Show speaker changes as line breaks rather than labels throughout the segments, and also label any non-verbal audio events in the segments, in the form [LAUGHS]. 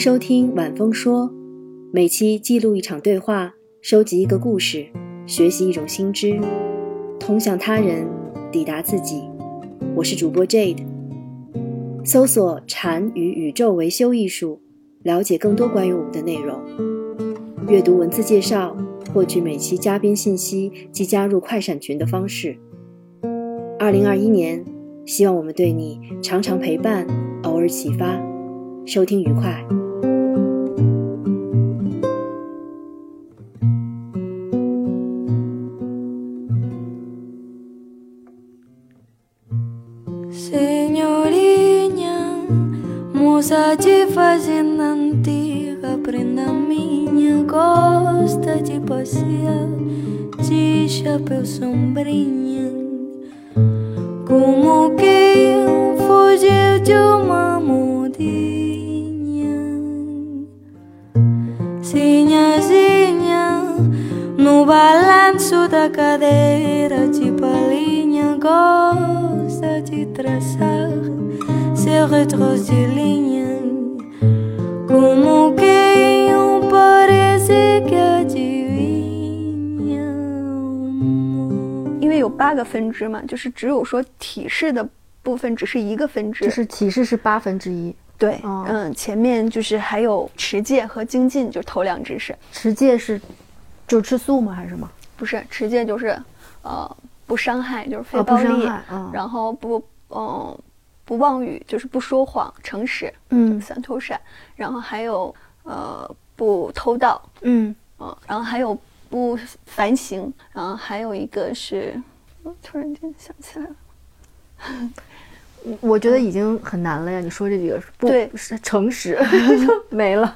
收听晚风说，每期记录一场对话，收集一个故事，学习一种新知，通向他人，抵达自己。我是主播 Jade。搜索“禅与宇宙维修艺术”，了解更多关于我们的内容。阅读文字介绍，获取每期嘉宾信息及加入快闪群的方式。二零二一年，希望我们对你常常陪伴，偶尔启发。收听愉快。
Passear de chapéu sombrinha. Como quem fugiu de uma mudinha. Sinhazinha, no balanço da cadeira de palhinha, gosta de traçar seu retros de linha. Como quem
为有八个分支嘛，就是只有说体式的部分只是一个分支，
就是体式是八分之一，
对，
哦
嗯，前面就是还有持戒和精进，就是头两支是，
持戒是就吃素吗？还是什么？
不是持戒就是呃不伤害，就是非暴力，然后不嗯、不妄语，就是不说谎，诚实，
嗯
三偷善，然后还有呃不偷盗，
嗯，
嗯，然后还有不反省，然后还有一个是，我突然间想起来了。[LAUGHS]
我觉得已经很难了呀。你说这几个不
对
是诚实 [LAUGHS] 没了，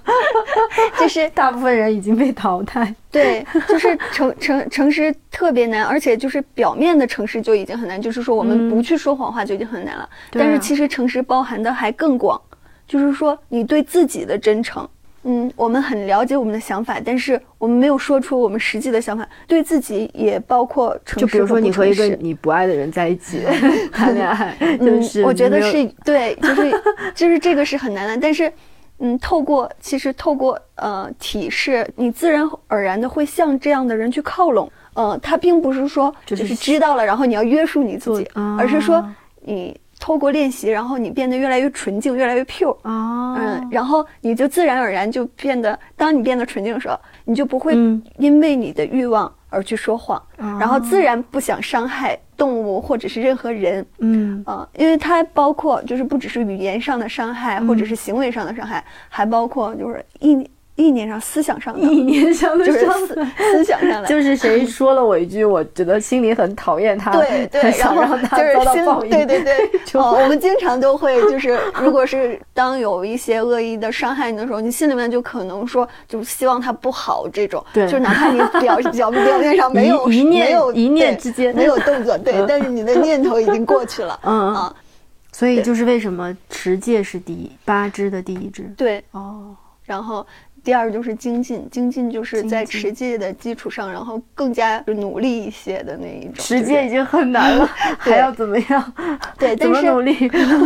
[LAUGHS]
就是
大部分人已经被淘汰。
对，就是诚诚诚实特别难，而且就是表面的诚实就已经很难，就是说我们
嗯
不去说谎话就已经很难了。但是其实诚实包含的还更广，就是说你对自己的真诚。嗯，我们很了解我们的想法，但是我们没有说出我们实际的想法，对自己也包括诚实
就比如说你和一个你不爱的人在一起 [LAUGHS] 谈恋爱，[LAUGHS] 就是
嗯、我觉得是 [LAUGHS] 对，就是就是这个是很难的，但是。嗯，透过其实透过呃体式，你自然而然的会向这样的人去靠拢。呃，他并不是说
就
就是是知道了，然后你要约束你自己，而是说你透过练习，然后你变得越来越纯净，越来越 pure。
哦，
嗯，然后你就自然而然就变得，当你变得纯净的时候，你就不会
嗯
因为你的欲望而去说谎，
哦
然后自然不想伤害动物或者是任何人。
嗯
啊，因为它包括就是不只是语言上的伤害，或者是行为上的伤害，还包括就是意意念上、思想上的，
意念上的
就是思。思想上的，
就是谁 [LAUGHS] 说了我一句，我觉得心里很讨厌他，
对对，然后就是心。对对对，[LAUGHS] 哦，我们经常都会就是，[LAUGHS] 如果是当有一些恶意的伤害你的时候，你心里面就可能说，就是希望他不好这种，
对。
就是哪怕你表表表面上没有
一一念
没有
一念之间。
没有动作，对
嗯，
但是你的念头已经过去了，
嗯嗯。
啊，
所以就是为什么持戒是第一八支的第一支。
对，
哦，
然后第二就是精进，精进就是在持戒的基础上，然后更加努力一些的那一种。
持戒已经很难了，[LAUGHS] 还要怎么样？[LAUGHS]
对，
怎么努力？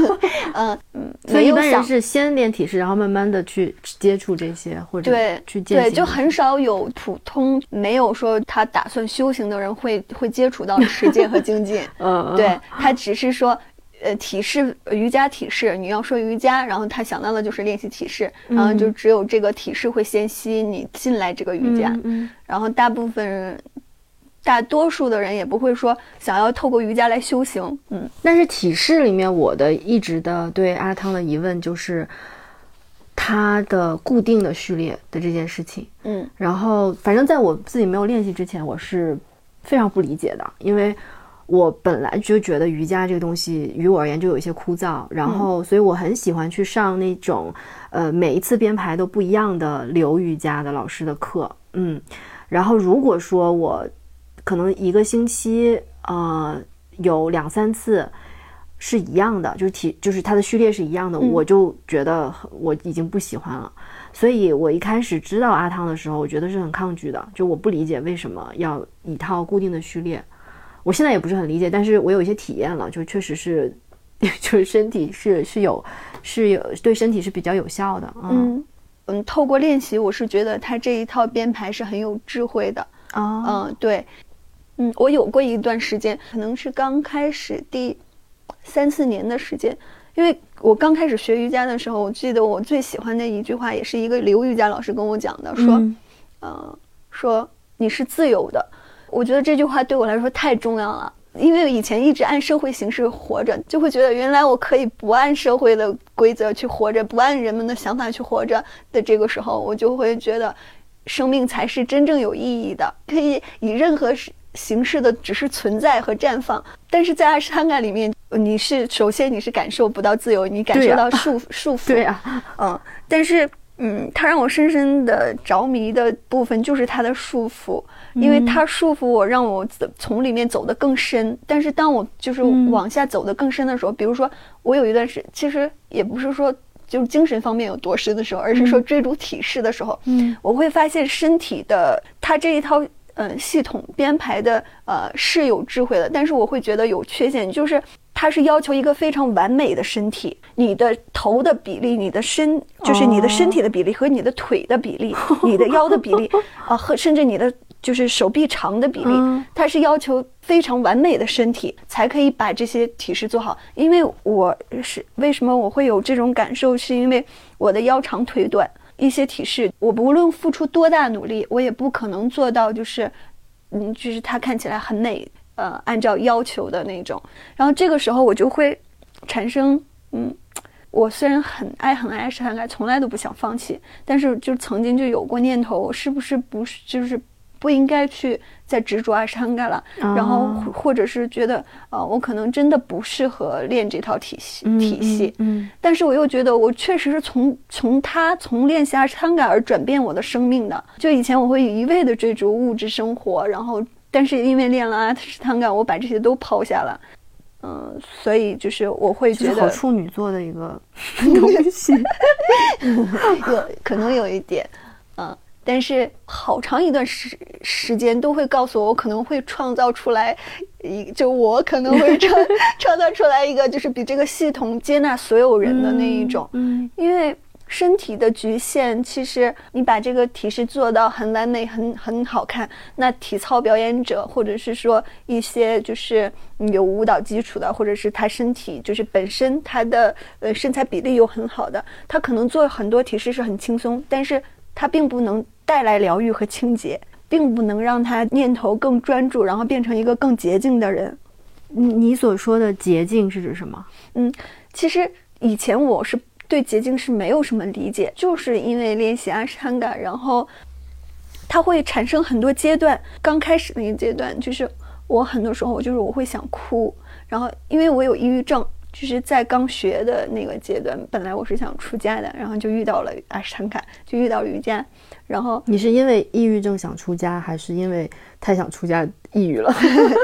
[LAUGHS]
嗯嗯，
所以一般人是先练体式，然后慢慢的去接触这些，或者
对
去践行
对，就很少有普通没有说他打算修行的人会会接触到持戒和精进。
嗯，嗯
对他只是说。呃，体式瑜伽体式，你要说瑜伽，然后他想到的就是练习体式，然后就只有这个体式会先吸引你进来这个瑜伽，
嗯嗯。
然后大部分人，大多数的人也不会说想要透过瑜伽来修行，嗯，
但是体式里面，我的一直的对阿汤的疑问就是，他的固定的序列的这件事情。
嗯。
然后，反正在我自己没有练习之前，我是非常不理解的，因为我本来就觉得瑜伽这个东西于我而言就有一些枯燥，然后，所以我很喜欢去上那种，呃，每一次编排都不一样的流瑜伽的老师的课，嗯，然后如果说我可能一个星期，呃，有两三次。是一样的，就是体就是它的序列是一样的，我就觉得我已经不喜欢了。所以我一开始知道阿汤的时候，我觉得是很抗拒的，就我不理解为什么要一套固定的序列。我现在也不是很理解，但是我有一些体验了，就确实是，[LAUGHS] 就是身体是是有是有对身体是比较有效的。
嗯嗯，透过练习，我是觉得他这一套编排是很有智慧的。
哦，
嗯，对，嗯，我有过一段时间，可能是刚开始第三四年的时间，因为我刚开始学瑜伽的时候，我记得我最喜欢的一句话，也是一个刘瑜伽老师跟我讲的，说，
嗯
呃，说你是自由的。我觉得这句话对我来说太重要了，因为以前一直按社会形式活着，就会觉得原来我可以不按社会的规则去活着，不按人们的想法去活着的这个时候，我就会觉得生命才是真正有意义的，可以以任何形形式的只是存在和绽放。但是在阿斯汤嘎里面，你是首先你是感受不到自由，你感受到束束缚，
对啊，
嗯，但是嗯，它让我深深的着迷的部分就是它的束缚，因为它束缚我，让我走从里面走得更深。但是当我就是
嗯。
往下走得更深的时候，比如说我有一段时，其实也不是说就是精神方面有多深的时候，而是说追逐体式的时候，
嗯，
我会发现身体的它这一套。嗯，系统编排的呃是有智慧的，但是我会觉得有缺陷，就是它是要求一个非常完美的身体，你的头的比例，你的身就是你的身体的比例和你的腿的比例，你的腰的比例 [LAUGHS] 啊、和甚至你的就是手臂长的比例，
嗯
它是要求非常完美的身体才可以把这些体式做好。因为我是为什么我会有这种感受，是因为我的腰长腿短。一些体式，我不论付出多大努力，我也不可能做到，就是，嗯，就是它看起来很美，呃，按照要求的那种。然后这个时候我就会产生，嗯，我虽然很爱很爱很爱，从来都不想放弃，但是就曾经就有过念头，是不是不是就是不应该去再执着阿山嘎了？然后
哦
或或者是觉得，呃，我可能真的不适合练这套体系体系。
嗯
但是我又觉得我确实是从从他从练习阿斯汤嘎而转变我的生命的。就以前我会一味的追逐物质生活，然后但是因为练了阿斯汤嘎，我把这些都抛下了。嗯，所以就是我会觉得
好处女座的一个 [LAUGHS] 东西。
有可能有一点，嗯，但是好长一段时时间都会告诉我，我可能会创造出来一，就我可能会创 [LAUGHS] 创造出来一个，就是比这个系统接纳所有人的那一种，
嗯。
因为身体的局限，其实你把这个体式做到很完美、很很好看，那体操表演者或者是说一些就是嗯有舞蹈基础的，或者是他身体就是本身他的呃身材比例又很好的，他可能做很多体式是很轻松，但是他并不能带来疗愈和清洁，并不能让他念头更专注，然后变成一个更洁净的人。
你你所说的洁净是指什么？
嗯，其实以前我是对洁净是没有什么理解，就是因为练习阿斯汤嘎，然后它会产生很多阶段。刚开始那个阶段，就是我很多时候就是我会想哭，然后因为我有抑郁症，就是在刚学的那个阶段，本来我是想出家的，然后就遇到了阿斯汤卡，就遇到瑜伽，然后
你是因为抑郁症想出家，还是因为太想出家抑郁了？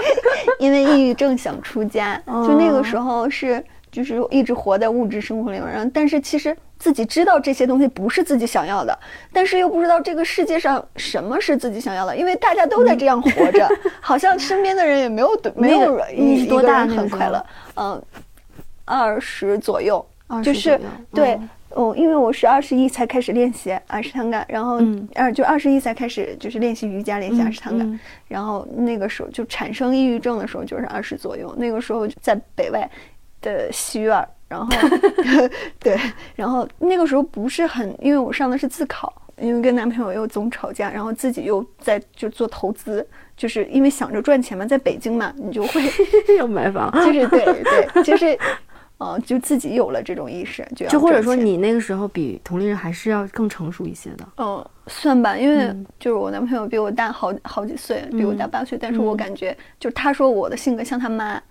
[LAUGHS]
因为抑郁症想出家，就那个时候是就是一直活在物质生活里面，然后但是其实自己知道这些东西不是自己想要的，但是又不知道这个世界上什么是自己想要的，因为大家都在这样活着，[LAUGHS] 好像身边的人也没有没有一
你是多大
很快乐，嗯，二十左右，就是对
嗯。
哦，因为我是二十一才开始练习阿斯汤嘎，然后
嗯
二、就二十一才开始就是练习瑜伽，练习阿斯汤嘎，
嗯
然后那个时候就产生抑郁症的时候就是二十左右，那个时候在北外的西院儿，然后 [LAUGHS] 对，然后那个时候不是很，因为我上的是自考，因为跟男朋友又总吵架，然后自己又在就做投资，就是因为想着赚钱嘛，在北京嘛，你就会 [LAUGHS]
要买房，
就是对对，就是。呃，就自己有了这种意识，就要
就或者说你那个时候比同龄人还是要更成熟一些的。
嗯，算吧，因为
嗯
就是我男朋友比我大好好几岁，比我大
嗯
八岁，但是我
嗯
感觉就是他说我的性格像他妈，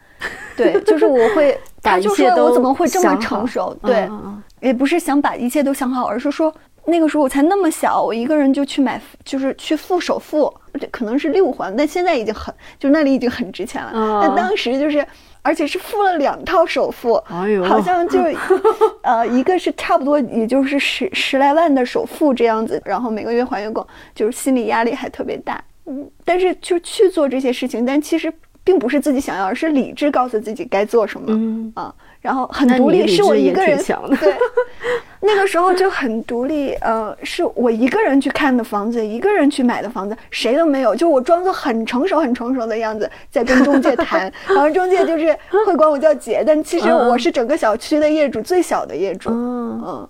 对，就是我会，[LAUGHS] 他就说我怎么会这么成熟？对，
嗯嗯
也不是想把一切都想好，而是说那个时候我才那么小，我一个人就去买，就是去付首付，可能是六环，但现在已经很，就那里已经很值钱了。
哦
但当时就是，而且是付了两套首付，
哎
好像就，[LAUGHS] 呃，一个是差不多也就是十十来万的首付这样子，然后每个月还月供，就是心理压力还特别大。嗯，但是就去做这些事情，但其实并不是自己想要，而是理智告诉自己该做什么。
嗯
啊，然后很独立，是我一个人 [LAUGHS] 对，[LAUGHS] 那个时候就很独立，呃，是我一个人去看的房子，一个人去买的房子，谁都没有，就我装作很成熟、很成熟的样子在跟中介谈，[LAUGHS] 然后中介就是会管我叫姐，但其实
嗯
我是整个小区的业主，最小的业主，
嗯，
嗯，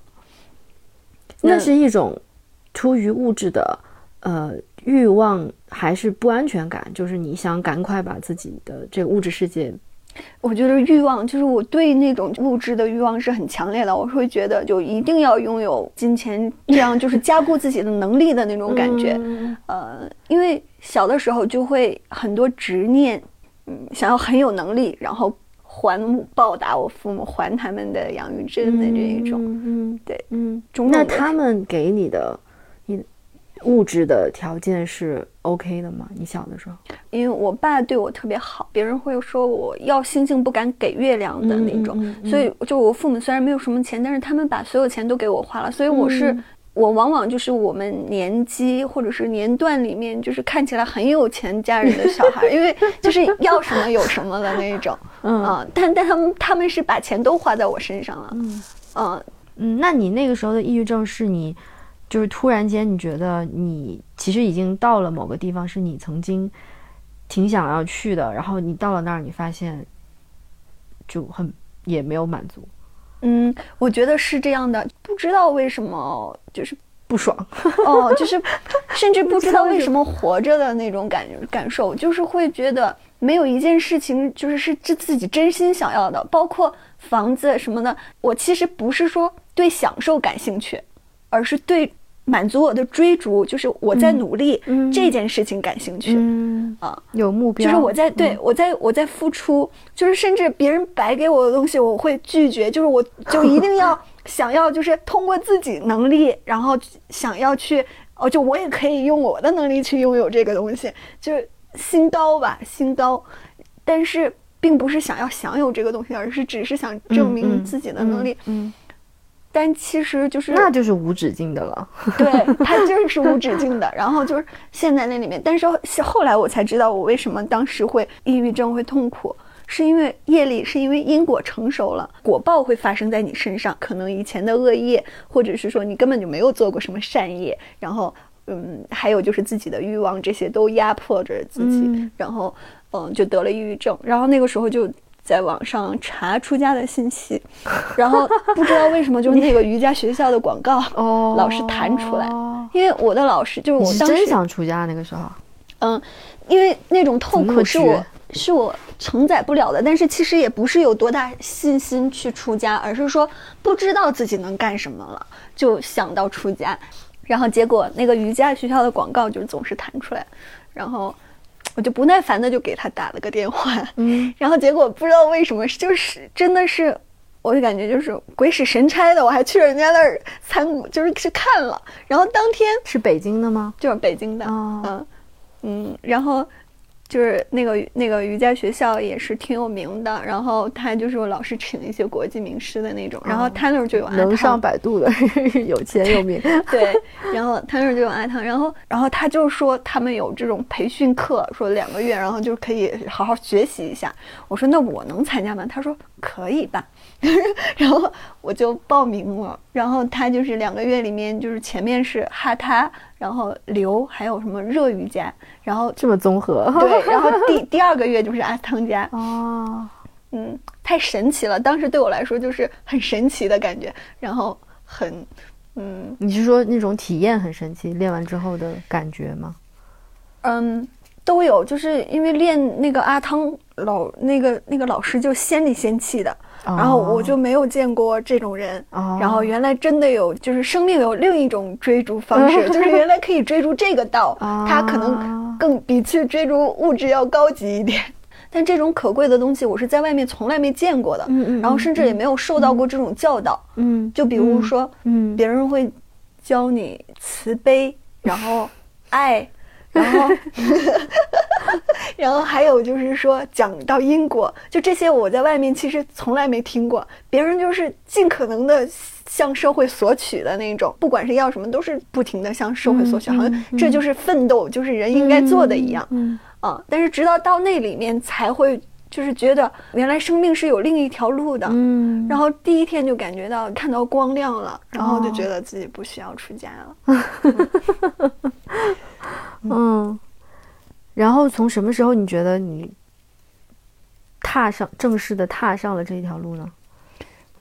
那是一种出于物质的呃欲望，还是不安全感？就是你想赶快把自己的这个物质世界，
我觉得欲望就是我对那种物质的欲望是很强烈的，我会觉得就一定要拥有金钱，这样就是加固自己的能力的那种感觉。
嗯
呃，因为小的时候就会很多执念，嗯，想要很有能力，然后还报答我父母，还他们的养育之恩的这一种。
嗯，
对，
嗯，那他们给你的你物质的条件是 OK 的吗？你小的时候，
因为我爸对我特别好，别人会说我要星星不敢给月亮的那种，
嗯嗯嗯嗯。
所以就我父母虽然没有什么钱，但是他们把所有钱都给我花了，所以我是、
嗯。
我往往就是我们年级或者是年段里面就是看起来很有钱家人的小孩，因为 [LAUGHS] 就是要什么有什么的那种，
嗯。
啊，但但他们他们是把钱都花在我身上了，
嗯。
嗯，
嗯，那你那个时候的抑郁症是你，就是突然间你觉得你其实已经到了某个地方，是你曾经挺想要去的，然后你到了那儿，你发现就很也没有满足，
嗯，我觉得是这样的，不知道为什么就是
不爽。[LAUGHS]
哦，就是甚至不知道为什么活着的那种感感受，就是会觉得没有一件事情就是是自自己真心想要的，包括房子什么的。我其实不是说对享受感兴趣，而是对满足我的追逐，就是我在努力、
嗯
这件事情感兴趣。
嗯
啊，
有目标，
就是我在对、
嗯
我在我在付出，就是甚至别人白给我的东西，我会拒绝，就是我 [LAUGHS] 就一定要想要，就是通过自己能力，然后想要去哦，就我也可以用我的能力去拥有这个东西，就是心高吧，心高，但是并不是想要享有这个东西，而是只是想证明自己的能力。
嗯，嗯
但其实就是
那就是无止境的了。[LAUGHS]
对，它就是无止境的。然后就是陷在那里面，但是后后来我才知道，我为什么当时会抑郁症会痛苦，是因为业力，是因为因果成熟了，果报会发生在你身上。可能以前的恶业，或者是说你根本就没有做过什么善业，然后嗯，还有就是自己的欲望，这些都压迫着自己，
嗯
然后嗯就得了抑郁症。然后那个时候就。在网上查出家的信息，[LAUGHS] 然后不知道为什么就是 [LAUGHS] 那个瑜伽学校的广告，
哦。
老是弹出来，因为我的老师就是我当时
真想出家那个时候？
嗯，因为那种痛苦是我是我承载不了的，但是其实也不是有多大信心去出家，而是说不知道自己能干什么了，就想到出家，然后结果那个瑜伽学校的广告就总是弹出来，然后我就不耐烦的就给他打了个电话，
嗯，[LAUGHS]
然后结果不知道为什么，就是真的是，我就感觉就是鬼使神差的，我还去人家那儿参，就是去看了，然后当天
是北京的吗？
就是北京的，
哦。
嗯嗯，然后就是那个那个瑜伽学校也是挺有名的，然后他就是老是请一些国际名师的那种，然后他那儿就有阿汤
能上百度的，[LAUGHS] 有钱有名。[LAUGHS]
对，然后他那儿就有阿汤，然后然后他就说他们有这种培训课，说两个月，然后就可以好好学习一下。我说那我能参加吗？他说可以吧，[LAUGHS] 然后我就报名了。然后他就是两个月里面，就是前面是哈他，然后流，还有什么热瑜伽，然后
这么综合。
对，[LAUGHS] 然后第第二个月就是阿汤加，
哦，
嗯，太神奇了，当时对我来说就是很神奇的感觉，然后很。嗯
你是说那种体验很神奇，练完之后的感觉吗？
嗯，都有，就是因为练那个阿汤老那个那个老师就仙里仙气的，然后我就没有见过这种人，
哦。
然后原来真的有，就是生命有另一种追逐方式，[LAUGHS] 就是原来可以追逐这个道，它可能更比去追逐物质要高级一点。[LAUGHS] 但这种可贵的东西，我是在外面从来没见过的，
嗯嗯
然后甚至也没有受到过这种教导。
嗯，
就比如说，
嗯。
别人会教你慈悲，然后爱，[LAUGHS] 然后，然后还有就是说讲到因果，就这些我在外面其实从来没听过。别人就是尽可能的向社会索取的那种，不管是要什么，都是不停的向社会索取，好像这就是奋斗，就是人应该做的一样。
嗯
啊，但是直到到那里面才会就是觉得原来生命是有另一条路的。
嗯，
然后第一天就感觉到看到光亮了，然后就
哦
觉得自己不需要出家了。[LAUGHS] [LAUGHS]
嗯，然后从什么时候你觉得你踏上正式的踏上了这一条路呢？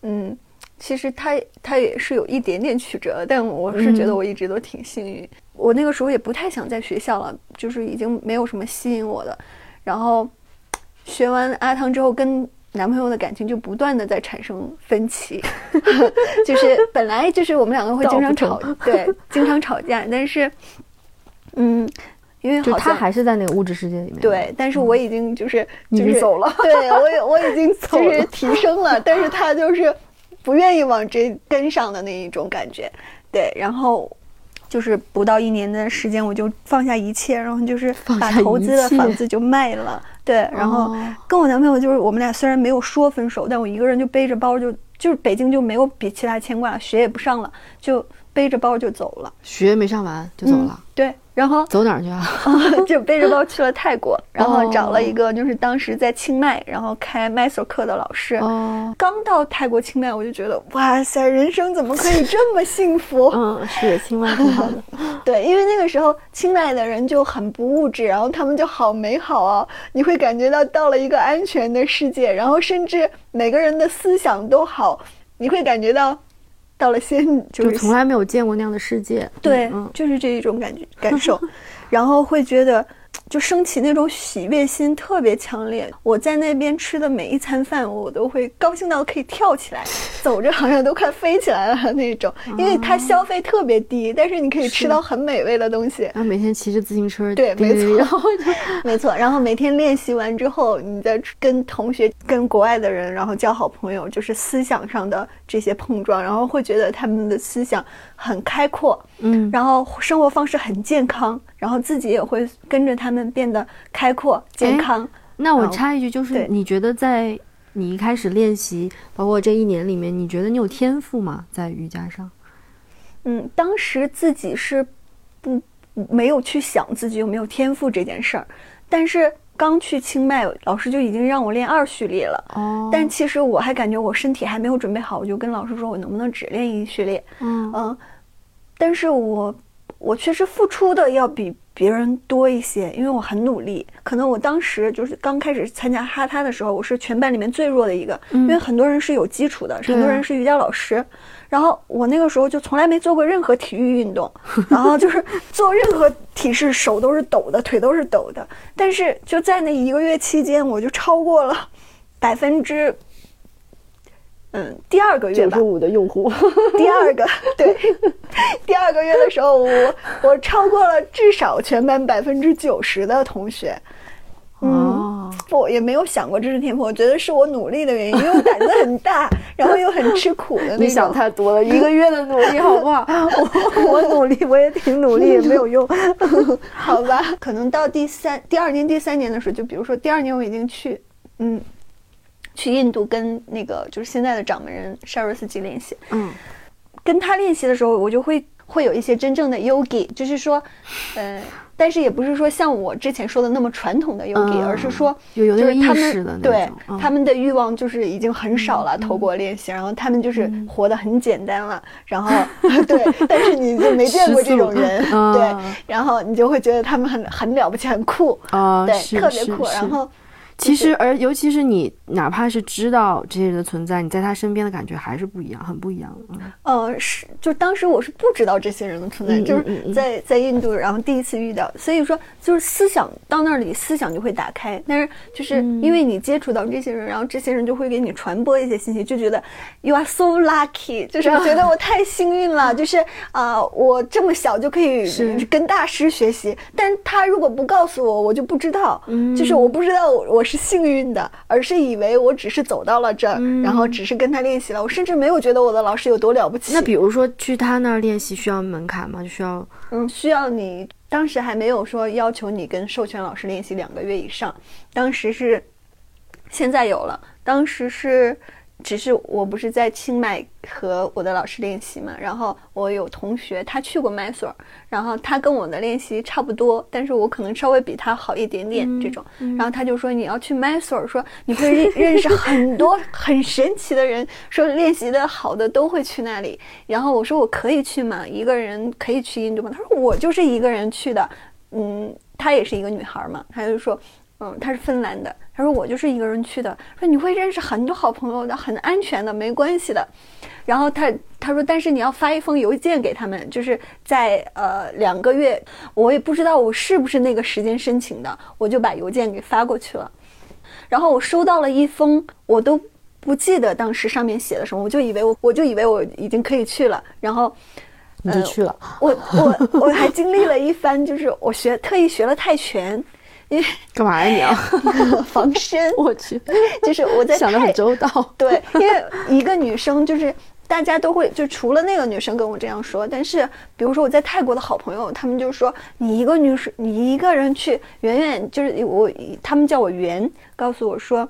嗯，其实它它也是有一点点曲折，但我是觉得
嗯
我一直都挺幸运。我那个时候也不太想在学校了，就是已经没有什么吸引我的。然后学完阿汤之后，跟男朋友的感情就不断的在产生分歧，[LAUGHS] 就是本来就是我们两个会经常吵，对，经常吵架，但是，嗯，因为
就他还是在那个物质世界里面。
对，但是我已经就是
你
就是
走了
对我也我已经 [LAUGHS] 就是提升了，但是他就是不愿意往这跟上的那一种感觉，对，然后就是不到一年的时间，我就放下一切，然后就是把投资的房子就卖了，对，然后
哦
跟我男朋友就是我们俩虽然没有说分手，但我一个人就背着包就就是北京就没有比其他牵挂，学也不上了，就背着包就走了，
学没上完就走了，
嗯对，然后
走哪儿去啊？[LAUGHS]
就背着包去了泰国，[LAUGHS] 然后找了一
哦
个就是当时在清迈，然后开 Master 课的老师。
哦，
刚到泰国清迈，我就觉得哇塞，人生怎么可以这么幸福？[LAUGHS]
嗯，是清迈挺好的。
对，因为那个时候清迈的人就很不物质，然后他们就好美好啊，你会感觉到到了一个安全的世界，然后甚至每个人的思想都好，你会感觉到到了仙，女
就是从来没有见过那样的世界。
对，
嗯，
就是这一种感觉感受，[LAUGHS] 然后会觉得就升起那种喜悦心特别强烈。我在那边吃的每一餐饭，我都会高兴到可以跳起来，走着好像都快飞起来了那种，因为它消费特别低，但是你可以吃到很美味的东西。
然后每天骑着自行车，
对没错
然后 [LAUGHS] 就
没错，然后每天练习完之后，你再跟同学、跟国外的人，然后交好朋友，就是思想上的这些碰撞，然后会觉得他们的思想很开阔，
嗯
然后生活方式很健康，然后自己也会跟着他们变得开阔、健康。
那我
嗯
插一句，就是你觉得在你一开始练习，包括这一年里面，你觉得你有天赋吗？在瑜伽上？
嗯，当时自己是不没有去想自己有没有天赋这件事儿，但是刚去清迈，老师就已经让我练二序列了。
哦
但其实我还感觉我身体还没有准备好，我就跟老师说，我能不能只练一序列？
嗯
嗯，但是我我确实付出的要比别人多一些，因为我很努力。可能我当时就是刚开始参加哈他的时候，我是全班里面最弱的一个，因为很多人是有基础的，很多人是瑜伽老师。然后我那个时候就从来没做过任何体育运动，[LAUGHS] 然后就是做任何体式手都是抖的，腿都是抖的。但是就在那一个月期间，我就超过了百分之。嗯，第二个月吧，
五的用户，[LAUGHS]
第二个对，[LAUGHS] 第二个月的时候，我我超过了至少全班百分之九十的同学。嗯
哦，
不，也没有想过这是天赋，我觉得是我努力的原因，因为我胆子很大，[LAUGHS] 然后又很吃苦的那种。
你想太多了，一个月的努力好不好？我我努力，我也挺努力，也没有用。
好吧，可能到第三、第二年、第三年的时候，就比如说第二年我已经去，嗯，去印度跟那个就是现在的掌门人沙瑞斯基练习，
嗯。
跟他练习的时候，我就会会有一些真正的 yogi，就是说，呃，但是也不是说像我之前说的那么传统的 yogi，、
嗯
而是说
有有那个
就是他
意识的
对、
嗯。
他们的欲望就是已经很少了，透过练习，然后他们就是活得很简单了，然后 [LAUGHS] 对，但是你就没见过这种人，
嗯
对，然后你就会觉得他们很很了不起，很酷，
啊，
对，特别酷，然后。
其实，而尤其是你，哪怕是知道这些人的存在，你在他身边的感觉还是不一样，很不一样。嗯
呃，是，就当时我是不知道这些人的存在，
嗯
就是在在印度，然后第一次遇到，所以说就是思想到那里，思想就会打开。但是就是
嗯
因为你接触到这些人，然后这些人就会给你传播一些信息，就觉得 you are so lucky，就是觉得我太幸运了，就是啊、我这么小就可以跟大师学习，但他如果不告诉我，我就不知道，
嗯
就是我不知道我我是幸运的，而是以为我只是走到了这儿，
嗯
然后只是跟他练习了，我甚至没有觉得我的老师有多了不起。
那比如说去他那儿练习需要门槛吗？就需要
嗯，需要你当时还没有说要求你跟授权老师练习两个月以上，当时是现在有了，当时是只是我不是在清迈和我的老师练习嘛，然后我有同学他去过麦索尔，然后他跟我的练习差不多，但是我可能稍微比他好一点点这种，然后他就说你要去麦索尔，说你会认认识很多 [LAUGHS] 很神奇的人，说练习的好的都会去那里，然后我说我可以去吗？一个人可以去印度吗？他说我就是一个人去的，嗯，她也是一个女孩嘛，他就说。嗯，他是芬兰的。他说我就是一个人去的。说你会认识很多好朋友的，很安全的，没关系的。然后他他说，但是你要发一封邮件给他们，就是在呃两个月，我也不知道我是不是那个时间申请的，我就把邮件给发过去了。然后我收到了一封，我都不记得当时上面写的什么，我就以为我我就以为我已经可以去了。然后
你就去了。
我我我还经历了一番，就是我学特意学了泰拳。因 [LAUGHS] 为
干嘛呀你啊？[LAUGHS]
防身，[LAUGHS]
我去，
就是我在
想的很周到。
对，因为一个女生就是大家都会，就除了那个女生跟我这样说，但是比如说我在泰国的好朋友，他们就说你一个女生，你一个人去，远远就是我，他们叫我圆，告诉我说，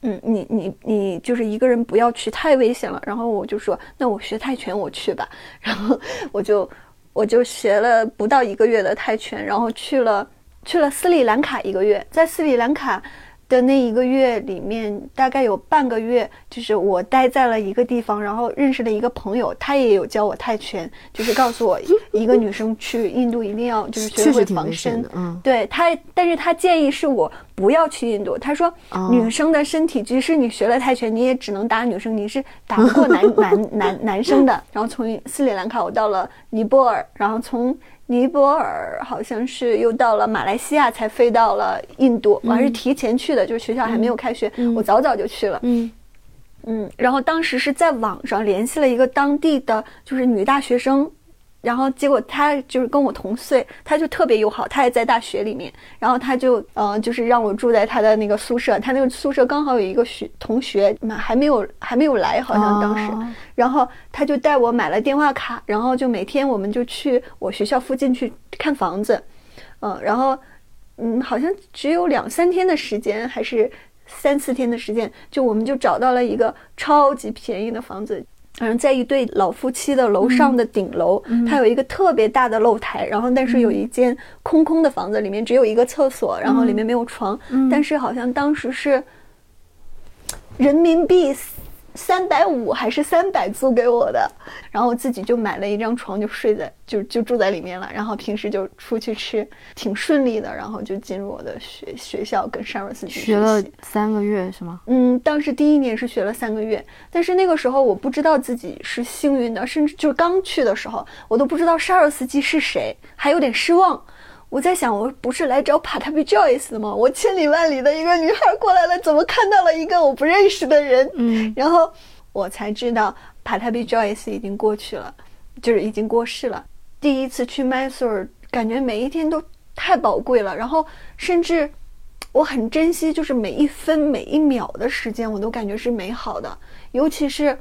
嗯，你你你就是一个人不要去，太危险了。然后我就说，那我学泰拳我去吧。然后我就我就学了不到一个月的泰拳，然后去了。去了斯里兰卡一个月，在斯里兰卡的那一个月里面，大概有半个月，就是我待在了一个地方，然后认识了一个朋友，他也有教我泰拳，就是告诉我一个女生去印度一定要就是学会防身。
嗯，
对他，但是他建议是我不要去印度，他说女生的身体，即使你学了泰拳，你也只能打女生，你是打不过男 [LAUGHS] 男男男生的。然后从斯里兰卡我到了尼泊尔，然后从。尼泊尔好像是又到了马来西亚才飞到了印度，我还是提前去的，就是学校还没有开学，我早早就去了。嗯嗯，然后当时是在网上联系了一个当地的就是女大学生。然后结果他就是跟我同岁，他就特别友好，他也在大学里面。然后他就呃，就是让我住在他的那个宿舍，他那个宿舍刚好有一个学同学嘛，还没有还没有来，好像当时。然后他就带我买了电话卡，然后就每天我们就去我学校附近去看房子，嗯，然后嗯，好像只有两三天的时间，还是三四天的时间，就我们就找到了一个超级便宜的房子。嗯，在一对老夫妻的楼上的顶楼，它有一个特别大的露台，然后但是有一间空空的房子，里面只有一个厕所，然后里面没有床，但是好像当时是人民币。三百五还是三百租给我的，然后我自己就买了一张床，就睡在就就住在里面了。然后平时就出去吃，挺顺利的。然后就进入我的学学校跟沙尔斯基
学了三个月是吗？
嗯，当时第一年是学了三个月，但是那个时候我不知道自己是幸运的，甚至就是刚去的时候我都不知道沙尔斯基是谁，还有点失望。我在想，我不是来找 Patabi Joyce 的吗？我千里万里的一个女孩过来了，怎么看到了一个我不认识的人？嗯，然后我才知道 Patabi Joyce 已经过去了，就是已经过世了。第一次去 Mysore，感觉每一天都太宝贵了，然后甚至我很珍惜，就是每一分每一秒的时间，我都感觉是美好的，尤其是。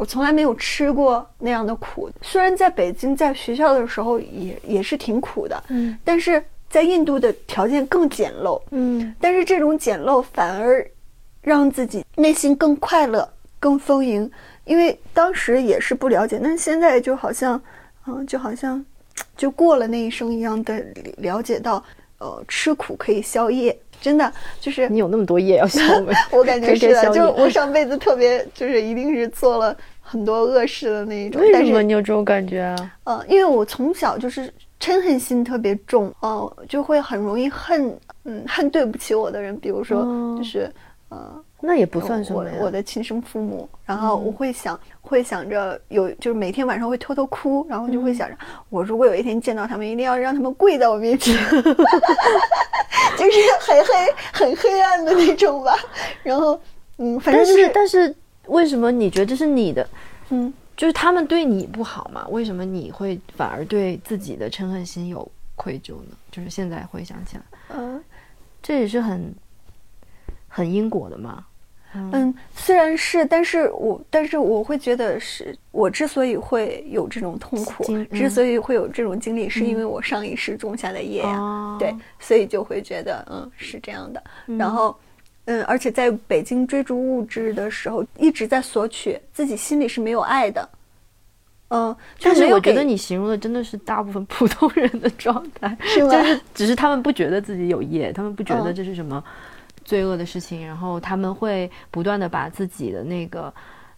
我从来没有吃过那样的苦，虽然在北京在学校的时候也也是挺苦的，嗯，但是在印度的条件更简陋，嗯，但是这种简陋反而让自己内心更快乐、更丰盈，因为当时也是不了解，但现在就好像，嗯，就好像就过了那一生一样的了解到，呃，吃苦可以消业。真的就是
你有那么多业要消 [LAUGHS] 吗？
我感觉是的，就我上辈子特别就是一定是做了很多恶事的那一种。
为什么你有这种感觉啊？
呃，因为我从小就是嗔恨心特别重，哦，就会很容易恨，嗯，恨对不起我的人，比如说就是，呃。
那也不算什么
呀。我的亲生父母，然后我会想，会想着有，就是每天晚上会偷偷哭，然后就会想着，我如果有一天见到他们，一定要让他们跪在我面前，[LAUGHS] 就是很黑、很黑暗的那种吧。然后，嗯，反正就
是，但是为什么你觉得这是你的？嗯，就是他们对你不好嘛？为什么你会反而对自己的嗔恨心有愧疚呢？就是现在回想起来，嗯，这也是很很因果的嘛。
嗯，虽然是，但是我，但是我会觉得，是我之所以会有这种痛苦，之所以会有这种经历，是因为我上一世种下的业呀。对，所以就会觉得，嗯，是这样的。然后，嗯，而且在北京追逐物质的时候，一直在索取，自己心里是没有爱的。嗯，
但是我觉得你形容的真的是大部分普通人的状态，
是吗
就是只是他们不觉得自己有业，他们不觉得
嗯
这是什么罪恶的事情，然后他们会不断的把自己的那个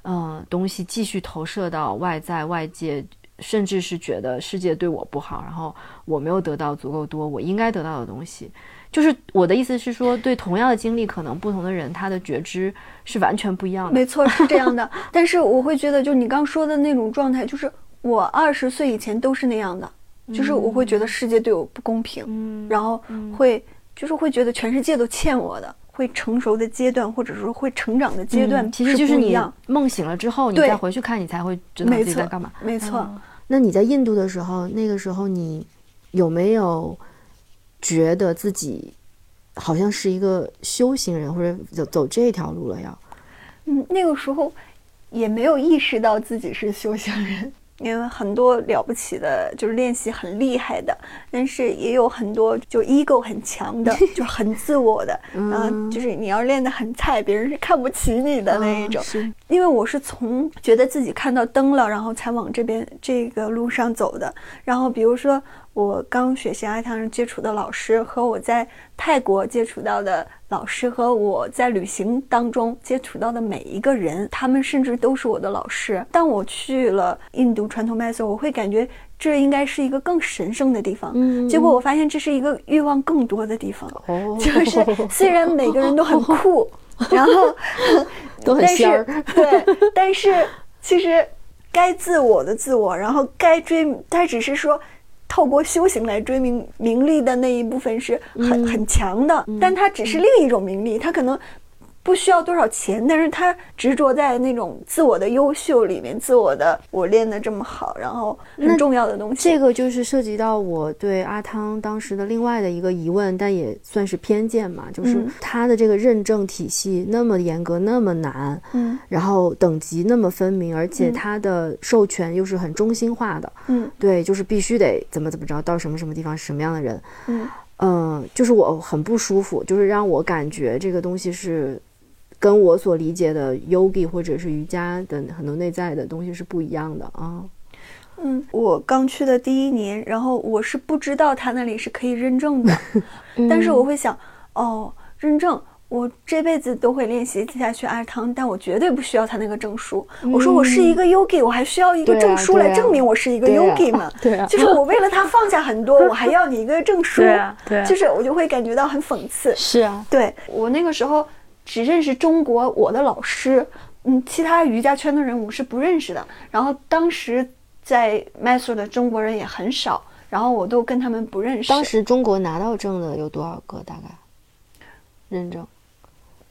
嗯、呃东西继续投射到外在外界，甚至是觉得世界对我不好，然后我没有得到足够多我应该得到的东西。就是我的意思是说，对同样的经历，可能不同的人他的觉知是完全不一样的。
没错，是这样的。但是我会觉得，就你刚说的那种状态，就是我二十岁以前都是那样的，就是我会觉得世界对我不公平，
嗯
然后会就是会觉得全世界都欠我的。会成熟的阶段，或者说会成长的阶段，
嗯其实就是你。梦醒了之后，你再回去看，你才会知道
没错
自己在干嘛。
没错，
那你在印度的时候，那个时候你有没有觉得自己好像是一个修行人，或者走走这条路了要？
嗯，那个时候也没有意识到自己是修行人，因为很多了不起的，就是练习很厉害的，但是也有很多就 ego 很强的，[LAUGHS] 就很自我的，然后就是你要练得很菜，别人是看不起你的那一种。
是
因为我是从觉得自己看到灯了，然后才往这边这个路上走的。然后比如说我刚学习阿汤人接触的老师，和我在泰国接触到的老师，和我在旅行当中接触到的每一个人，他们甚至都是我的老师。当我去了印度传统麦索，我会感觉这应该是一个更神圣的地方。
嗯
结果我发现这是一个欲望更多的地方。
哦
就是虽然每个 [LAUGHS] 人都很酷，然后 [LAUGHS]
都很
但
仙儿
是对，但是其实该自我的自我，然后该追，他只是说。透过修行来追名名利的那一部分是很、很强的，但他只是另一种名利，他可能不需要多少钱，但是他执着在那种自我的优秀里面，自我的我练得这么好，然后很重要的东西。
这个就是涉及到我对阿汤当时的另外的一个疑问，但也算是偏见嘛，就是
嗯。
他的这个认证体系那么严格，那么难，
嗯。
然后等级那么分明，而且
嗯。
他的授权又是很中心化的，
嗯。
对，就是必须得怎么怎么着，到什么什么地方，什么样的人，
嗯。
嗯，就是我很不舒服，就是让我感觉这个东西是跟我所理解的 yogi 或者是瑜伽的很多内在的东西是不一样的啊。
嗯，我刚去的第一年，然后我是不知道他那里是可以认证的，[LAUGHS] 但是我会想，哦，认证。我这辈子都会练习下去阿汤，但我绝对不需要他那个证书。我说我是一个 yogi，我还需要一个证书来证明我是一个
对啊
yogi 吗？
对啊
就是我为了他放下很多，我还要你一个证书。[LAUGHS]
对啊对啊
就是我就会感觉到很讽刺。
是啊，
对我那个时候只认识中国我的老师，嗯，其他瑜伽圈的人我是不认识的。然后当时在 Master 的中国人也很少，然后我都跟他们不认识。
当时中国拿到证的有多少个？大概认证？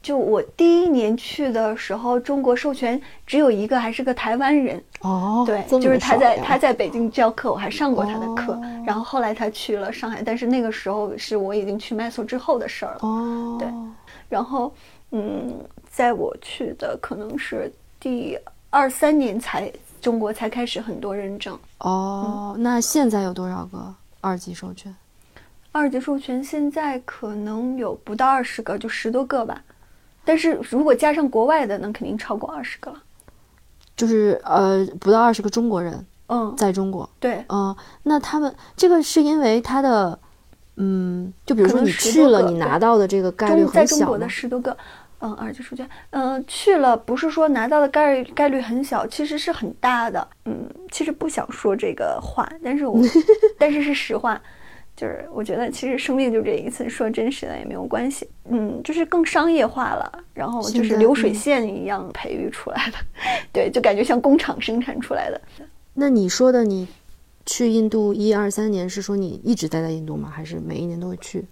就我第一年去的时候，中国授权只有一个，还是个台湾人。
哦
对，就是他在他在北京教课，我还上过他的课。
哦
然后后来他去了上海，但是那个时候是我已经去 Master 之后的事儿了。
哦，
对然后，嗯，在我去的可能是第二三年才中国才开始很多认证，
哦，那现在有多少个二级授权？
二级授权现在可能有不到二十个，就十多个吧。但是如果加上国外的，那肯定超过二十个了。
就是呃，不到二十个中国人
嗯，
在中国。
对，
嗯，那他们这个是因为他的，嗯，就比如说你去了，你拿到的这个概率很小在
中国的？十多个，嗯，二级数据，嗯，去了不是说拿到的概率概率很小，其实是很大的。嗯，其实不想说这个话，但是我 [LAUGHS] 但是是实话，就是我觉得其实生命就这一次，说真实的也没有关系。嗯，就是更商业化了，然后就是流水
嗯
线一样培育出来的，[LAUGHS] 对，就感觉像工厂生产出来的。
那你说的你去印度一二三年，是说你一直待在印度吗？还是每一年都会去？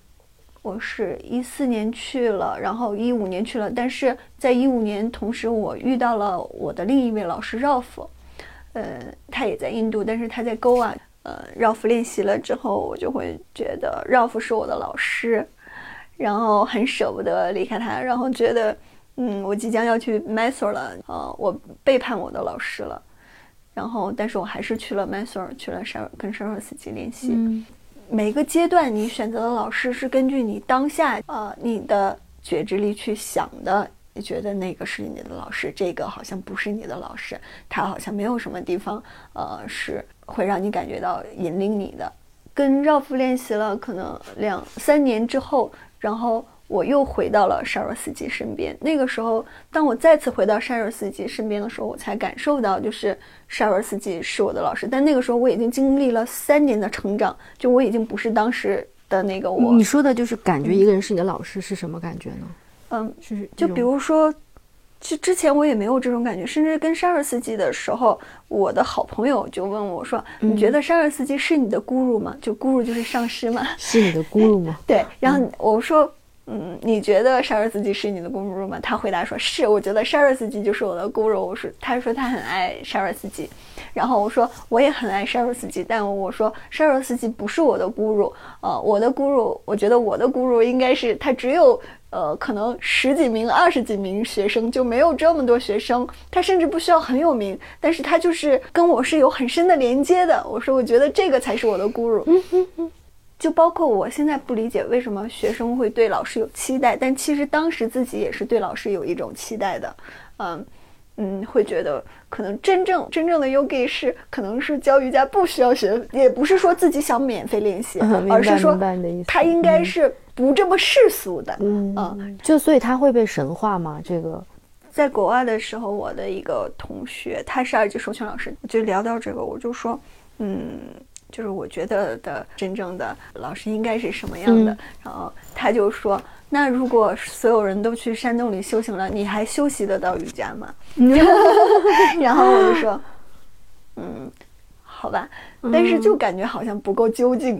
我是一四年去了，然后一五年去了，但是在一五年同时，我遇到了我的另一位老师 Ralph，呃，他也在印度，但是他在 Goa，呃，Ralph 练习了之后，我就会觉得 Ralph 是我的老师，然后很舍不得离开他，然后觉得，嗯，我即将要去 Mysore 了，呃，我背叛我的老师了，然后，但是我还是去了 Mysore，去了沙跟沙尔斯基练习，每个阶段你选择的老师是根据你当下呃你的觉知力去想的，你觉得那个是你的老师，这个好像不是你的老师，他好像没有什么地方，呃，是会让你感觉到引领你的。跟绕夫练习了可能两三年之后，然后我又回到了沙若斯基身边。那个时候，当我再次回到沙若斯基身边的时候，我才感受到，就是沙若斯基是我的老师。但那个时候，我已经经历了三年的成长，就我已经不是当时的那个我。
你说的就是感觉一个人是你的老师是什么感觉呢？
嗯，
是
就比如说。其实之前我也没有这种感觉，甚至跟沙尔斯基的时候，我的好朋友就问我说：“你觉得沙尔斯基是你的咕噜吗？就咕噜就是上师吗？
是你的咕噜吗？”
对。然后我说：“嗯，嗯你觉得沙尔斯基是你的咕噜吗？”他回答说：“是，我觉得沙尔斯基就是我的咕噜。”我说：“他说他很爱沙尔斯基。”然后我说：“我也很爱沙尔斯基，但我说沙尔斯基不是我的咕噜。呃，我的咕噜，我觉得我的咕噜应该是他只有。”呃，可能十几名、二十几名学生就没有这么多学生，他甚至不需要很有名，但是他就是跟我是有很深的连接的。我说，我觉得这个才是我的 guru。就包括我现在不理解为什么学生会对老师有期待，但其实当时自己也是对老师有一种期待的。嗯嗯，会觉得可能真正真正的 yogi 是可能是教瑜伽不需要学，也不是说自己想免费练习，而是说他应该是。不这么世俗的，
嗯，就所以他会被神化吗？这个，
在国外的时候，我的一个同学，他是二级授权老师，就聊到这个，我就说，嗯，就是我觉得的真正的老师应该是什么样的？然后他就说，那如果所有人都去山洞里修行了，你还休息得到瑜伽吗？[LAUGHS] 然后我就说，嗯。好吧，但是就感觉好像不够究竟，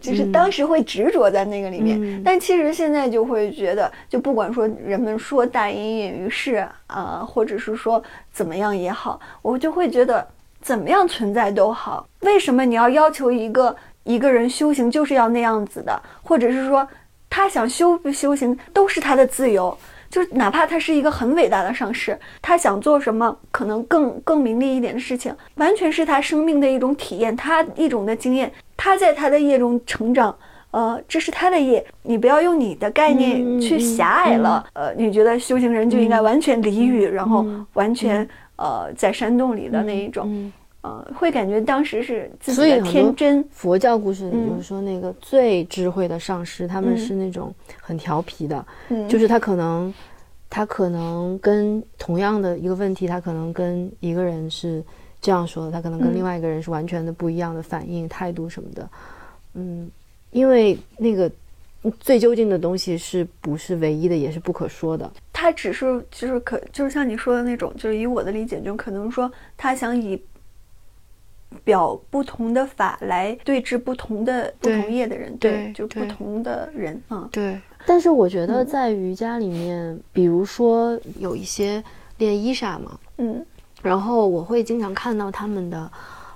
就是当时会执着在那个里面，但其实现在就会觉得，就不管说人们说大隐隐于市啊，或者是说怎么样也好，我就会觉得怎么样存在都好。为什么你要要求一个一个人修行就是要那样子的，或者是说他想修不修行都是他的自由。就是哪怕他是一个很伟大的上师，他想做什么，可能更更名利一点的事情，完全是他生命的一种体验，他一种的经验，他在他的业中成长，呃，这是他的业，你不要用你的概念去狭隘了，呃，你觉得修行人就应该完全离欲，然后完全呃在山洞里的那一种。呃，会感觉当时是自己的天真。
佛教故事里就是说，那个最智慧的上师，他们是那种很调皮的，就是他可能，他可能跟同样的一个问题，他可能跟一个人是这样说的，他可能跟另外一个人是完全的不一样的反应态度什么的。嗯，因为那个最究竟的东西是不是唯一的，也是不可说的。
他只是就是可就是像你说的那种，就是以我的理解，就可能说他想以。表不同的法来对峙不同的不同业的人，对，就不同的人啊。
对，但是我觉得在瑜伽里面，比如说有一些练伊莎嘛，
嗯，
然后我会经常看到他们的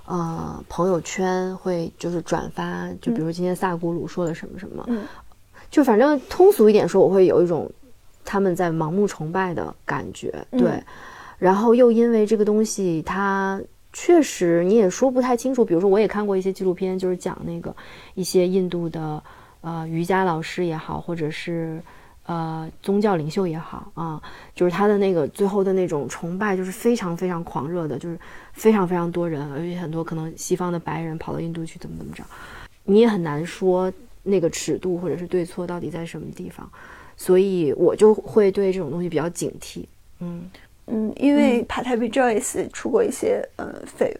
呃朋友圈会就是转发，就比如今天萨古鲁说了什么什么，
嗯，
就反正通俗一点说，我会有一种他们在盲目崇拜的感觉，对，然后又因为这个东西它。确实，你也说不太清楚。比如说，我也看过一些纪录片，就是讲那个一些印度的呃瑜伽老师也好，或者是呃宗教领袖也好啊，就是他的那个最后的那种崇拜，就是非常非常狂热的，就是非常非常多人，而且很多可能西方的白人跑到印度去怎么怎么着，你也很难说那个尺度或者是对错到底在什么地方，所以我就会对这种东西比较警惕，嗯。
嗯，因为 Patabi Joyce 出过一些呃绯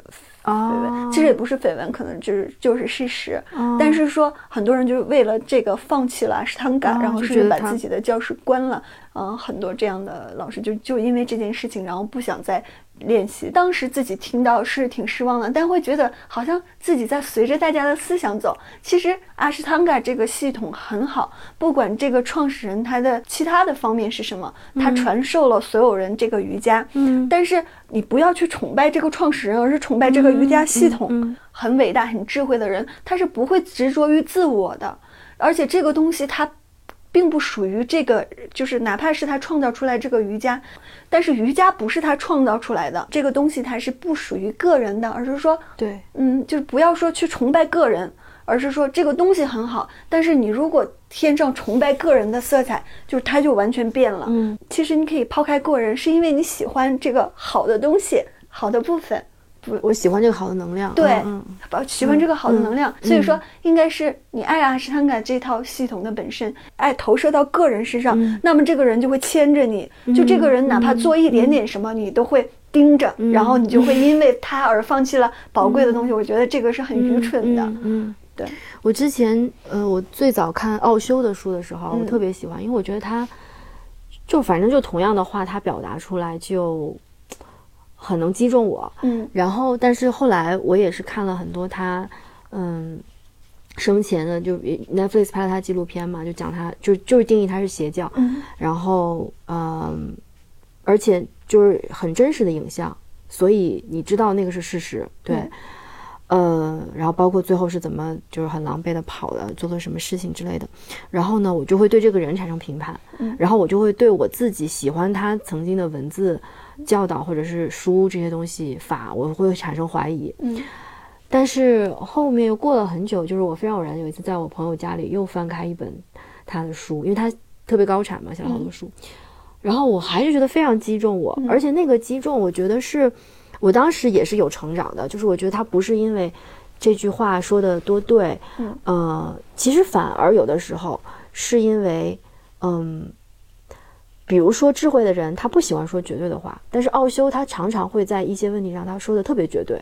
绯闻，其实也不是绯闻，可能就是就是事实。但是说很多人就是为了这个放弃了是汤嘎，然后甚至把自己的教室关了。嗯，很多这样的老师就就因为这件事情，然后不想再。练习当时自己听到是挺失望的，但会觉得好像自己在随着大家的思想走。其实阿什汤嘎这个系统很好，不管这个创始人他的其他的方面是什么，他传授了所有人这个瑜伽。
嗯，
但是你不要去崇拜这个创始人，而是崇拜这个瑜伽系统。很伟大、很智慧的人，他是不会执着于自我的，而且这个东西它。并不属于这个，就是哪怕是他创造出来这个瑜伽，但是瑜伽不是他创造出来的这个东西，它是不属于个人的，而是说，
对，
嗯，就是不要说去崇拜个人，而是说这个东西很好，但是你如果添上崇拜个人的色彩，就是它就完全变了。
嗯，
其实你可以抛开个人，是因为你喜欢这个好的东西、好的部分，
我喜欢这个好的能量。
对
嗯，
喜欢这个好的能量。
嗯
所以说，应该是你爱阿什汤嘎这套系统的本身，爱投射到个人身上，
嗯
那么这个人就会牵着你。就这个人哪怕做一点点什么，你都会盯着，
嗯
然后你就会因为他而放弃了宝贵的东西。我觉得这个是很愚蠢的。
嗯嗯
对，
我之前呃，我最早看奥修的书的时候，
嗯
我特别喜欢，因为我觉得他就反正就同样的话，他表达出来就很能击中我。
嗯。
然后，但是后来我也是看了很多他，嗯，生前的就 Netflix 拍了他纪录片嘛，就讲他就就是定义他是邪教，
嗯。
然后嗯，而且就是很真实的影像，所以你知道那个是事实，对。
嗯。
呃，然后包括最后是怎么就是很狼狈的跑了，做了什么事情之类的，然后呢，我就会对这个人产生评判，
嗯。
然后我就会对我自己喜欢他曾经的文字教导或者是书这些东西法，我会产生怀疑。
嗯
但是后面又过了很久，就是我非常偶然有一次在我朋友家里又翻开一本他的书，因为他特别高产嘛，写了好多书，然后我还是觉得非常击中我，而且那个击中，我觉得是我当时也是有成长的，就是我觉得他不是因为这句话说的多对，
嗯
呃，其实反而有的时候是因为，嗯。比如说，智慧的人他不喜欢说绝对的话，但是奥修他常常会在一些问题上他说的特别绝对，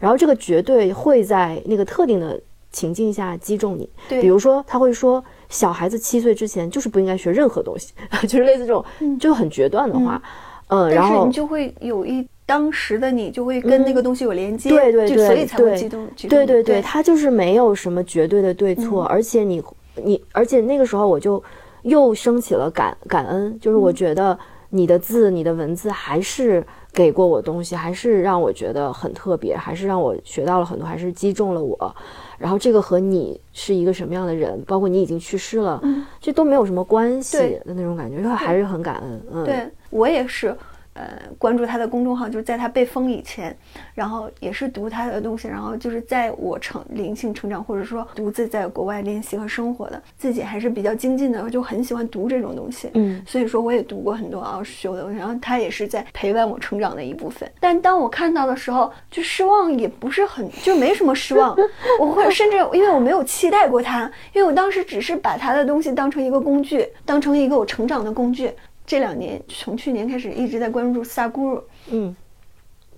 然后这个绝对会在那个特定的情境下击中你。
对
比如说他会说，小孩子七岁之前就是不应该学任何东西，[LAUGHS] 就是类似这种就很决断的话。嗯，然后
你就会有一当时的你就会跟那个东西有连接，
对对对
所以才会激动
对对
对，
他就是没有什么绝对的对错，而且你你，而且那个时候我就又升起了感感恩，就是我觉得你的字、你的文字还是给过我东西，还是让我觉得很特别，还是让我学到了很多，还是击中了我。然后这个和你是一个什么样的人，包括你已经去世了，这都没有什么关系的那种感觉，就还是很感恩。嗯，
对我也是，呃，关注他的公众号，就是在他被封以前，然后也是读他的东西，然后就是在我成灵性成长，或者说独自在国外练习和生活的，自己还是比较精进的，就很喜欢读这种东西。
嗯
所以说我也读过很多奥修的东西，然后他也是在陪伴我成长的一部分。但当我看到的时候，就失望也不是很，就没什么失望。[LAUGHS] 我会甚至因为我没有期待过他，因为我当时只是把他的东西当成一个工具，当成一个我成长的工具。这两年从去年开始一直在关注萨古鲁，
嗯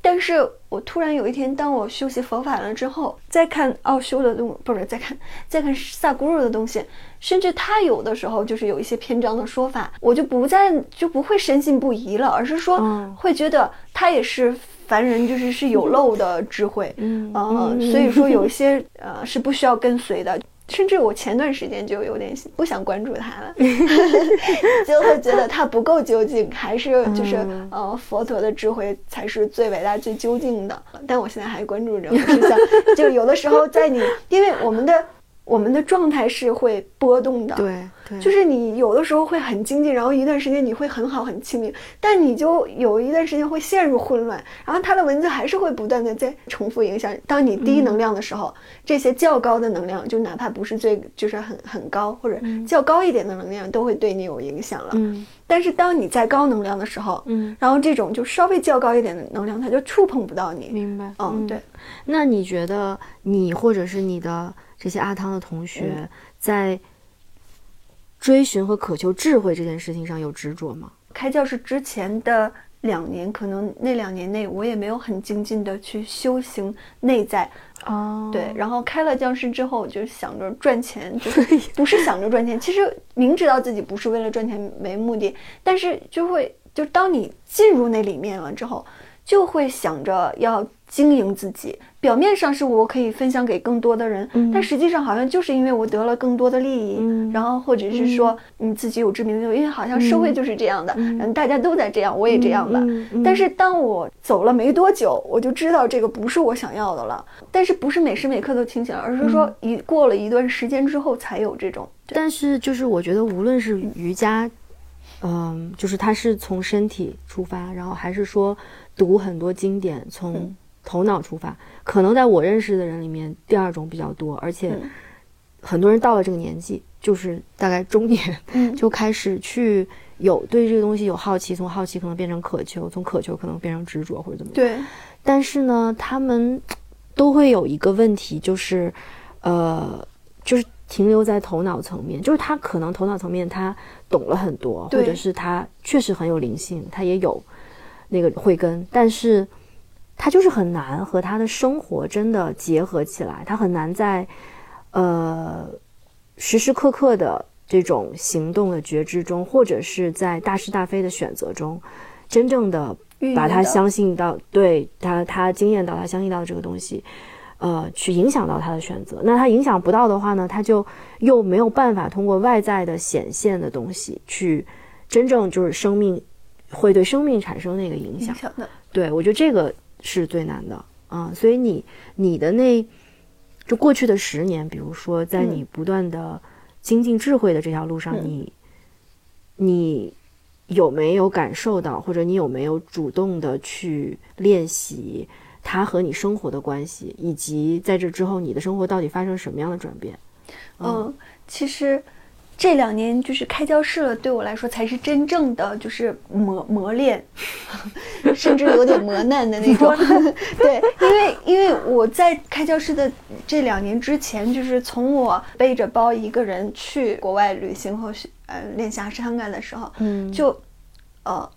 但是我突然有一天，当我修习佛法了之后，再看奥修的东，不是再看再看萨古鲁的东西，甚至他有的时候就是有一些篇章的说法，我就不再就不会深信不疑了，而是说
嗯
会觉得他也是凡人，就是是有漏的智慧，
嗯
呃
嗯
所以说 [LAUGHS] 有一些呃是不需要跟随的。甚至我前段时间就有点不想关注他了，[LAUGHS] 就会觉得他不够究竟，还是就是、
嗯
呃佛陀的智慧才是最伟大、最究竟的。但我现在还关注这种事情，就有的时候在你，因为我们的我们的状态是会波动的，
对对，
就是你有的时候会很精进，然后一段时间你会很好很清明，但你就有一段时间会陷入混乱，然后它的文字还是会不断的在重复影响。当你低能量的时候，这些较高的能量，就哪怕不是最就是很很高或者较高一点的能量，都会对你有影响了。
嗯
但是当你在高能量的时候，
嗯，
然后这种就稍微较高一点的能量，它就触碰不到你。
明白。
嗯，对。
那你觉得你或者是你的这些阿汤的同学
嗯
在追寻和渴求智慧这件事情上有执着吗？
开教室之前的两年，可能那两年内我也没有很精进的去修行内在，
哦
对。然后开了教室之后，就想着赚钱，就是不是想着赚钱，其实明知道自己不是为了赚钱为目的，但是就会就当你进入那里面了之后，就会想着要经营自己。表面上是我可以分享给更多的人，
嗯。
但实际上好像就是因为我得了更多的利益，
嗯
然后或者是说你自己有知名度，因为好像社会就是这样的，嗯，大家都在这样，我也这样吧。但是当我走了没多久，我就知道这个不是我想要的了。但是不是每时每刻都清醒，而是说一过了一段时间之后才有这种。
但是就是我觉得无论是瑜伽，嗯，就是它是从身体出发，然后还是说读很多经典从
嗯
头脑出发，可能在我认识的人里面，第二种比较多，而且
嗯。
很多人到了这个年纪就是大概中年，
嗯。[LAUGHS]
就开始去有对这个东西有好奇，从好奇可能变成渴求，从渴求可能变成执着或者怎么样。
对，
但是呢，他们都会有一个问题，就是，呃，就是停留在头脑层面，就是他可能头脑层面他懂了很多，或者是他确实很有灵性，他也有那个慧根，但是他就是很难和他的生活真的结合起来，他很难在呃时时刻刻的这种行动的觉知中，或者是在大是大非的选择中，真正的把他相信到，对他他经验到他相信到的这个东西，呃，去影响到他的选择。那他影响不到的话呢，他就又没有办法通过外在的显现的东西去真正就是生命会对生命产生那个影响。
影响的，
对我觉得这个是最难的啊、所以你你的那就过去的十年，比如说在你不断的精进智慧的这条路上，
嗯。
你你有没有感受到，或者你有没有主动的去练习它和你生活的关系，以及在这之后你的生活到底发生什么样的转变？
嗯，其实这两年就是开教室了，对我来说才是真正的就是磨磨练，[LAUGHS] 甚至有点磨难的那种。[LAUGHS] [LAUGHS] 对，因为因为我在开教室的这两年之前，就是从我背着包一个人去国外旅行和学呃练习山感的时候，
嗯。
就呃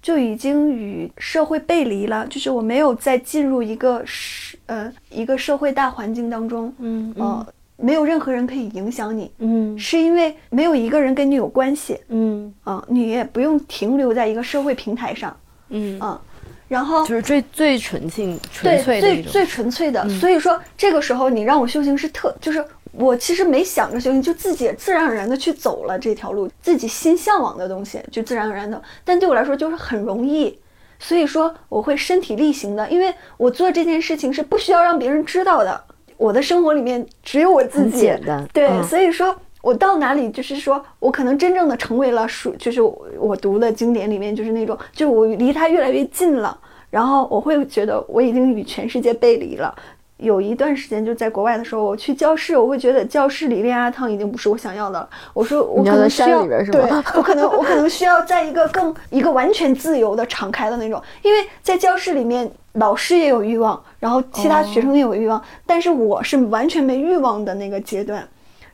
就已经与社会背离了，就是我没有再进入一个社呃一个社会大环境当中，
嗯。
呃，没有任何人可以影响你，
嗯。
是因为没有一个人跟你有关系。
嗯。
啊、你也不用停留在一个社会平台上。
嗯，
啊、然后
就是最最纯净、纯
对
粹的一种。
最最纯粹的，所以说这个时候你让我修行是特，就是我其实没想着修行，就自己自然而然的去走了这条路，自己心向往的东西就自然而然的，但对我来说就是很容易。所以说我会身体力行的，因为我做这件事情是不需要让别人知道的，我的生活里面只有我自
很
己，
简单
对，
嗯
所以说我到哪里就是说我可能真正的成为了书，就是我我读的经典里面就是那种，就是我离他越来越近了，然后我会觉得我已经与全世界背离了。有一段时间就在国外的时候，我去教室，我会觉得教室里练阿汤已经不是我想要的了。我说我可能需要，对我可能我可能需要在一个更一个完全自由的、敞开的那种，因为在教室里面，老师也有欲望，然后其他学生也有欲望，但是我是完全没欲望的那个阶段。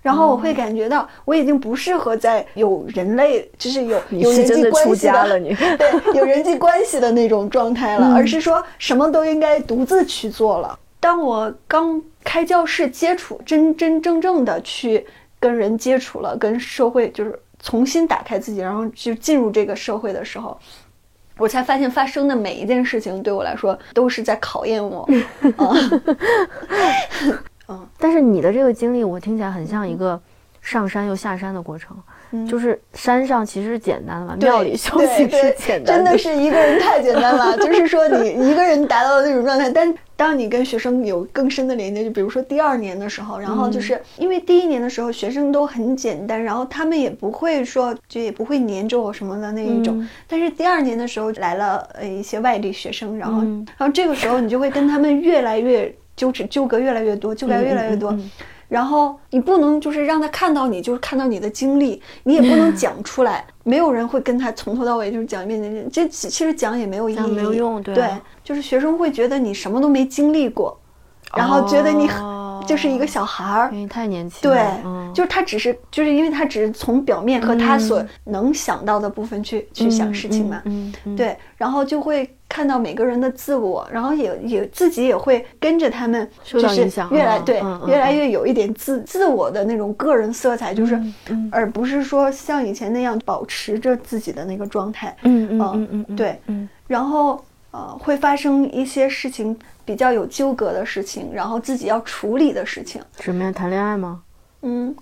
然后我会感觉到我已经不适合在有人类，就是有有人际关系的，[LAUGHS] 对，有人际关系的那种状态了，
嗯
而是说什么都应该独自去做了。当我刚开教室接触，真真正正的去跟人接触了，跟社会就是重新打开自己，然后就进入这个社会的时候，我才发现发生的每一件事情对我来说都是在考验我。啊，[LAUGHS] [LAUGHS]
但是你的这个经历，我听起来很像一个上山又下山的过程。
嗯
就是山上其实是简单的嘛，庙里修
对
行是简单
真的是一个人太简单了。[LAUGHS] 就是说，你一个人达到了那种状态，但当你跟学生有更深的连接，就比如说第二年的时候，然后
嗯
就是、因为第一年的时候学生都很简单，然后他们也不会说就也不会黏着我什么的那一种。
嗯
但是第二年的时候来了呃一些外地学生，然后、
嗯
然后这个时候你就会跟他们越来越纠缠纠葛越来越多，纠葛越来越多。然后你不能就是让他看到你，就是看到你的经历，你也不能讲出来，没有人会跟他从头到尾就是讲一遍，这其其实讲也没有意义，
没有用对对
就是学生会觉得你什么都没经历过，然后觉得你很、
哦。
就是一个小孩儿，
因为太年轻
对，
嗯。
就是他只是就是因为他只是从表面和他所
嗯。
能想到的部分去、去想事情嘛，对，然后就会看到每个人的自我，然后也也自己也会跟着他们，就是越来对越来越有一点自自我的那种个人色彩，就是而不是说像以前那样保持着自己的那个状态，
嗯嗯
嗯
嗯嗯嗯
对。
嗯。
然后呃会发生一些事情比较有纠葛的事情，然后自己要处理的事情，
什么呀？谈恋爱吗？
嗯，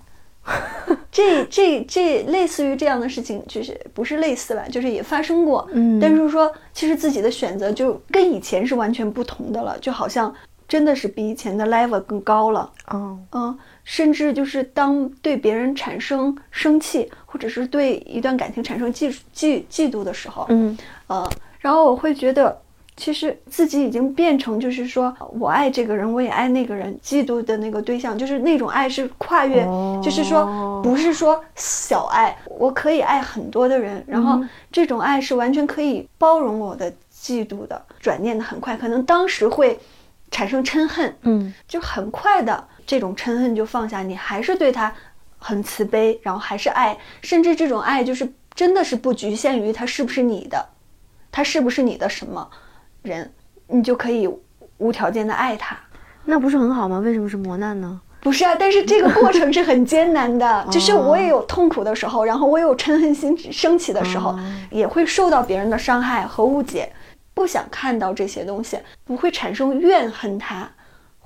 [LAUGHS] 这这这类似于这样的事情，就是不是类似吧，就是也发生过。
嗯
但是说其实自己的选择就跟以前是完全不同的了，就好像真的是比以前的 level 更高了。
哦，
嗯，甚至就是当对别人产生生气，或者是对一段感情产生嫉嫉嫉妒的时候，
嗯
呃，然后我会觉得其实自己已经变成，就是说我爱这个人，我也爱那个人，嫉妒的那个对象，就是那种爱是跨越，就是说不是说小爱，我可以爱很多的人，然后这种爱是完全可以包容我的嫉妒的，转念的很快，可能当时会产生嗔恨，
嗯，
就很快的这种嗔恨就放下，你还是对他很慈悲，然后还是爱，甚至这种爱就是真的是不局限于他是不是你的，他是不是你的什么。人，你就可以无条件的爱他，
那不是很好吗？为什么是磨难呢？
不是啊，但是这个过程是很艰难的，[LAUGHS] 就是我也有痛苦的时候，然后我有嗔恨心升起的时候，也会受到别人的伤害和误解，不想看到这些东西，不会产生怨恨他。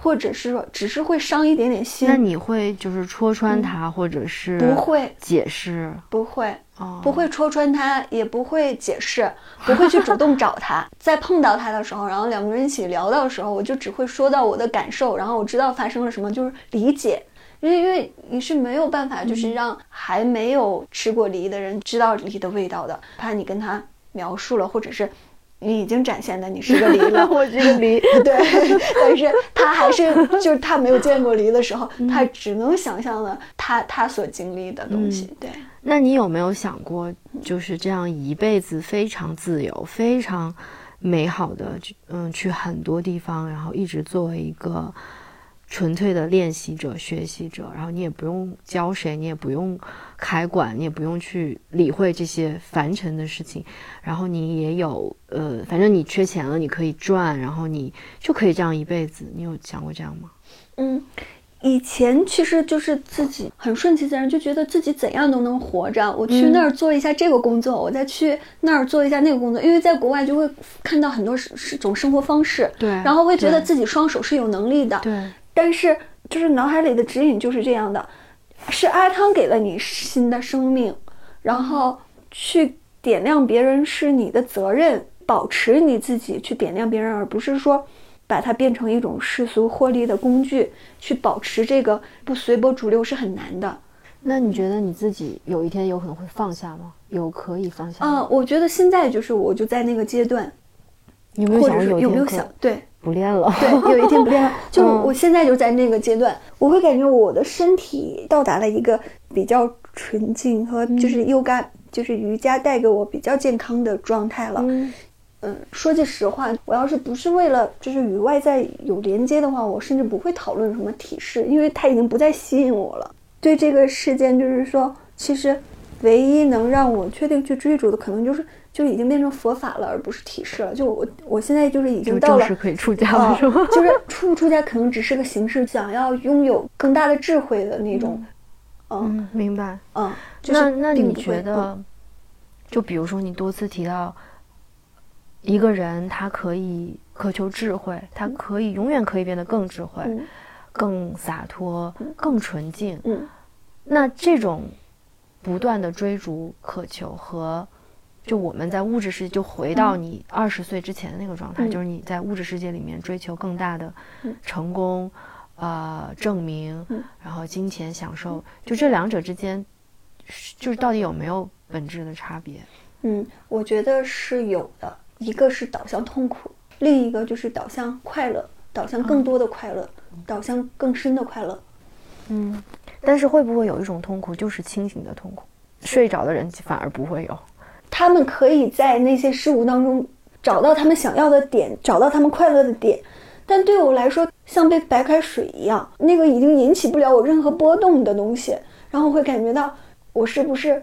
或者是说，只是会伤一点点心。
那你会就是戳穿他，或者是
不会
解释？
不会，不会戳穿他，也不会解释，不会去主动找他。[LAUGHS] 在碰到他的时候，然后两个人一起聊到的时候，我就只会说到我的感受，然后我知道发生了什么，就是理解。因为因为你是没有办法，就是让还没有吃过梨的人知道梨的味道的，怕你跟他描述了，或者是。你已经展现的你是个梨了，[LAUGHS]
我是个梨，[LAUGHS]
对，但是他还是就是他没有见过梨的时候，他只能想象了他他所经历的东西。对，
那你有没有想过，就是这样一辈子非常自由、非常美好的，嗯，去很多地方，然后一直作为一个。纯粹的练习者、学习者，然后你也不用教谁，你也不用开馆，你也不用去理会这些凡尘的事情，然后你也有呃，反正你缺钱了，你可以赚，然后你就可以这样一辈子。你有想过这样吗？
嗯，以前其实就是自己很顺其自然，就觉得自己怎样都能活着。我去那儿做一下这个工作，我再去那儿做一下那个工作，因为在国外就会看到很多是是种生活方式，
对，
然后会觉得自己双手是有能力的，
对。
但是，就是脑海里的指引就是这样的，是阿汤给了你新的生命，然后去点亮别人是你的责任，保持你自己去点亮别人，而不是说把它变成一种世俗获利的工具。去保持这个不随波逐流是很难的。
那你觉得你自己有一天有可能会放下吗？有可以放下？
嗯，我觉得现在就是我就在那个阶段，
有没有想
有没有想对？
不练了，
对，有一天不练了。[LAUGHS] 就我现在就在那个阶段，我会感觉我的身体到达了一个比较纯净和就是优伽，就是瑜伽带给我比较健康的状态了。嗯，说句实话，我要是不是为了就是与外在有连接的话，我甚至不会讨论什么体式，因为它已经不再吸引我了。对这个事件，就是说，其实唯一能让我确定去追逐的，可能就是。就已经变成佛法了，而不是体式了。就我，我现在就是已经到了，
是可以出家了，是吗？[LAUGHS]
就是出不出家可能只是个形式，想要拥有更大的智慧的那种。
嗯，明白。
嗯，
那那你觉得，就比如说你多次提到一个人，他可以渴求智慧，他可以永远可以变得更智慧、更洒脱、更纯净。
嗯，
那这种不断的追逐、渴求和。就我们在物质世界，就回到你二十岁之前的那个状态，就是你在物质世界里面追求更大的成功，呃，证明，然后金钱享受，就这两者之间，就是到底有没有本质的差别？
嗯，我觉得是有的，一个是导向痛苦，另一个就是导向快乐，导向更多的快乐，导向更深的快乐。
嗯，但是会不会有一种痛苦，就是清醒的痛苦，睡着的人反而不会有？
他们可以在那些事物当中找到他们想要的点，找到他们快乐的点，但对我来说，像杯白开水一样，那个已经引起不了我任何波动的东西，然后会感觉到我是不是，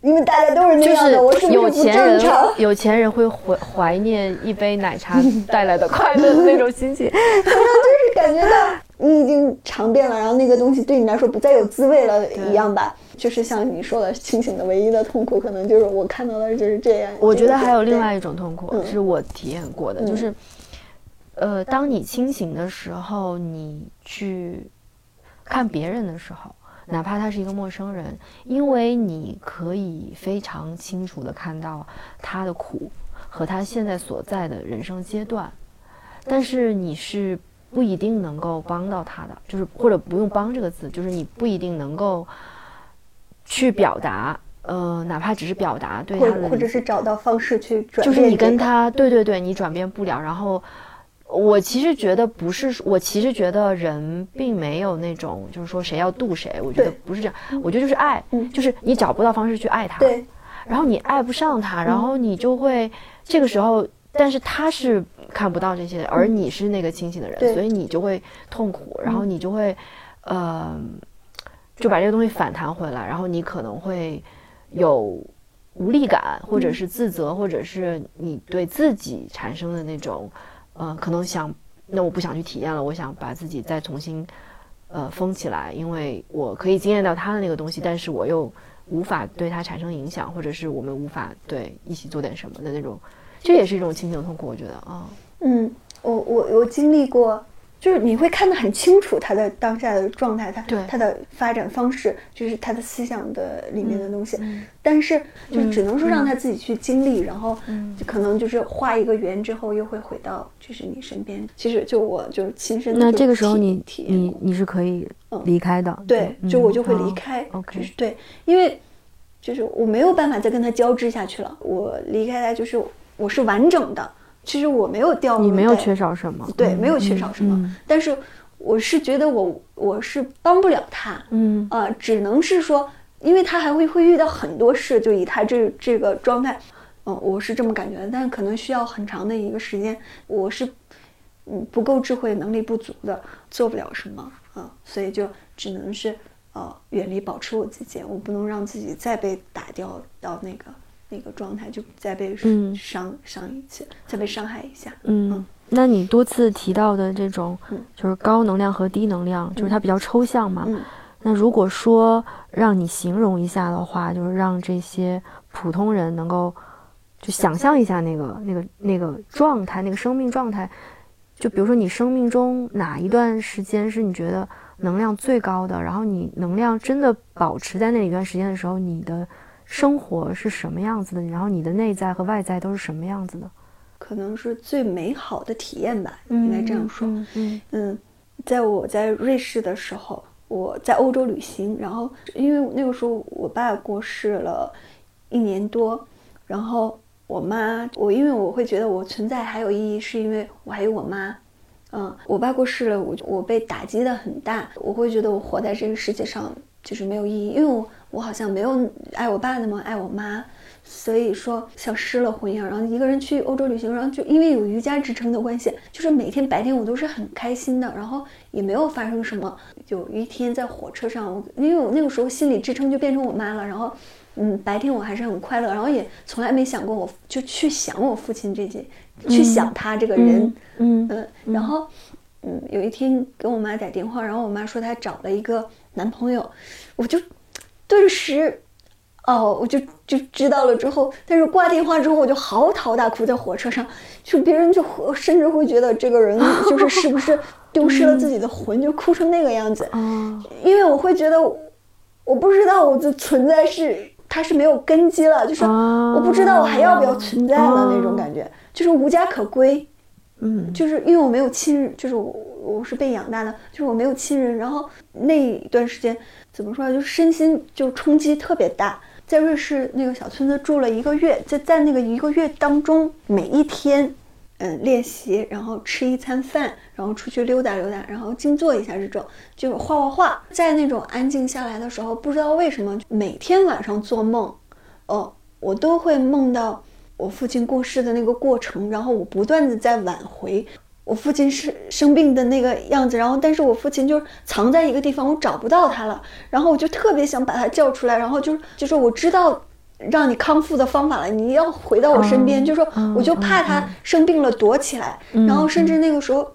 因为大家都是那样的，我是不是不正常？
有钱人会怀怀念一杯奶茶带来的快乐的那种心情，[LAUGHS] [LAUGHS]
感觉到你已经尝遍了，然后那个东西对你来说不再有滋味了一样吧。就是像你说的，清醒的唯一的痛苦，可能就是我看到的就是这样。
我觉得还有另外一种痛苦，是我体验过的，就是，呃，当你清醒的时候，你去看别人的时候，哪怕他是一个陌生人，因为你可以非常清楚的看到他的苦和他现在所在的人生阶段，但是你是不一定能够帮到他的，就是或者不用“帮”这个字，就是你不一定能够。去表达呃，哪怕只是表达对
或
他的
或者是找到方式去转变、
就是你跟他，对对对，你转变不了。然后我其实觉得不是，我其实觉得人并没有那种就是说谁要渡谁，我觉得不是这样。我觉得就是爱，
嗯
就是你找不到方式去爱他，
对
然后你爱不上他，然后你就会这个时候，但是他是看不到这些的，而你是那个清醒的人，所以你就会痛苦，然后你就会，呃，就把这个东西反弹回来，然后你可能会有无力感，或者是自责，或者是你对自己产生的那种，呃，可能想，那我不想去体验了，我想把自己再重新，呃，封起来，因为我可以经验到他的那个东西，但是我又无法对他产生影响，或者是我们无法对一起做点什么的那种，这也是一种亲情的痛苦，我觉得啊，
嗯，我我我经历过，就是你会看得很清楚他的当下的状态，他
对
他的发展方式，就是他的思想的里面的东西，
嗯
但是就只能说让他自己去经历，然后可能就是画一个圆之后，又会回到就是你身边。其实就我就是亲身的
那这个时候你
体
你你是可以
嗯
离开的，
对，
嗯
就我就会离
好
开。
OK
就是对，因为就是我没有办法再跟他交织下去了。我离开他，就是我是完整的，其实我没有掉入
你没有缺少什么，
对，
嗯
没有缺少什么。
嗯
但是我是觉得我我是帮不了他，
嗯。
呃，只能是说，因为他还会会遇到很多事，就以他这这个状态，嗯、我是这么感觉的，但可能需要很长的一个时间，我是嗯不够智慧，能力不足的，做不了什么。啊、所以就只能是呃远离，保持我自己，我不能让自己再被打掉到那个那个状态，就再被
嗯。
伤、伤一次，再被伤害一下，
嗯，那你多次提到的这种
嗯。
就是高能量和低能量，就是它比较抽象嘛。
嗯。
那如果说让你形容一下的话，就是让这些普通人能够就想象一下那个那个那个状态，那个生命状态。就比如说你生命中哪一段时间是你觉得能量最高的，然后你能量真的保持在那一段时间的时候，你的生活是什么样子的？然后你的内在和外在都是什么样子的？
可能是最美好的体验吧，应该这样说。
嗯嗯
嗯，在我在瑞士的时候，我在欧洲旅行，然后因为那个时候我爸过世了一年多，然后我妈，我因为我会觉得我存在还有意义，是因为我还有我妈。嗯，我爸过世了，我我被打击的很大，我会觉得我活在这个世界上就是没有意义，因为我我好像没有爱我爸那么爱我妈，所以说像失了魂一样。然后一个人去欧洲旅行，然后就因为有瑜伽支撑的关系，就是每天白天我都是很开心的，然后也没有发生什么。有一天在火车上，我因为我那个时候心理支撑就变成我妈了，然后嗯，白天我还是很快乐，然后也从来没想过我就去想我父亲这些，去想他这个人。
嗯
嗯，然后，嗯，有一天给我妈打电话，然后我妈说她找了一个男朋友，我就顿时，哦，我就就知道了之后，但是挂电话之后我就嚎啕大哭在火车上，就别人就会甚至会觉得这个人就是是不是 [LAUGHS] 丢失了自己的魂，就哭成那个样子，
哦。
因为我会觉得我不知道我的存在是它是没有根基了，就是我不知道我还要不要存在了那种感觉，就是无家可归。
嗯。
就是因为我没有亲人，就是我我是被养大的，就是我没有亲人，然后那一段时间怎么说呢，就身心就冲击特别大。在瑞士那个小村子住了一个月，在在那个一个月当中，每一天，嗯，练习，然后吃一餐饭，然后出去溜达溜达，然后静坐一下这种，就是画画画。在那种安静下来的时候，不知道为什么，每天晚上做梦，哦，我都会梦到我父亲过世的那个过程，然后我不断的在挽回我父亲是生病的那个样子，然后但是我父亲就是藏在一个地方，我找不到他了，然后我就特别想把他叫出来，然后就是就说我知道让你康复的方法了，你要回到我身边，就说我就怕他生病了躲起来，然后甚至那个时候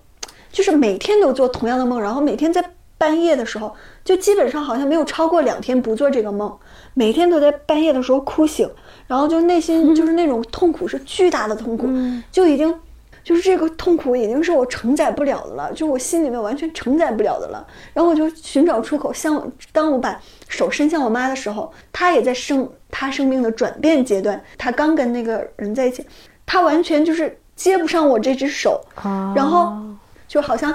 就是每天都做同样的梦，然后每天在半夜的时候，就基本上好像没有超过两天不做这个梦，每天都在半夜的时候哭醒，然后就内心就是 [LAUGHS] 那种痛苦是巨大的痛苦，就已经就是这个痛苦已经是我承载不了的了，就是我心里面完全承载不了的了。然后我就寻找出口，像当我把手伸向我妈的时候，她也在生她生命的转变阶段，她刚跟那个人在一起，她完全就是接不上我这只手，
啊
然后就好像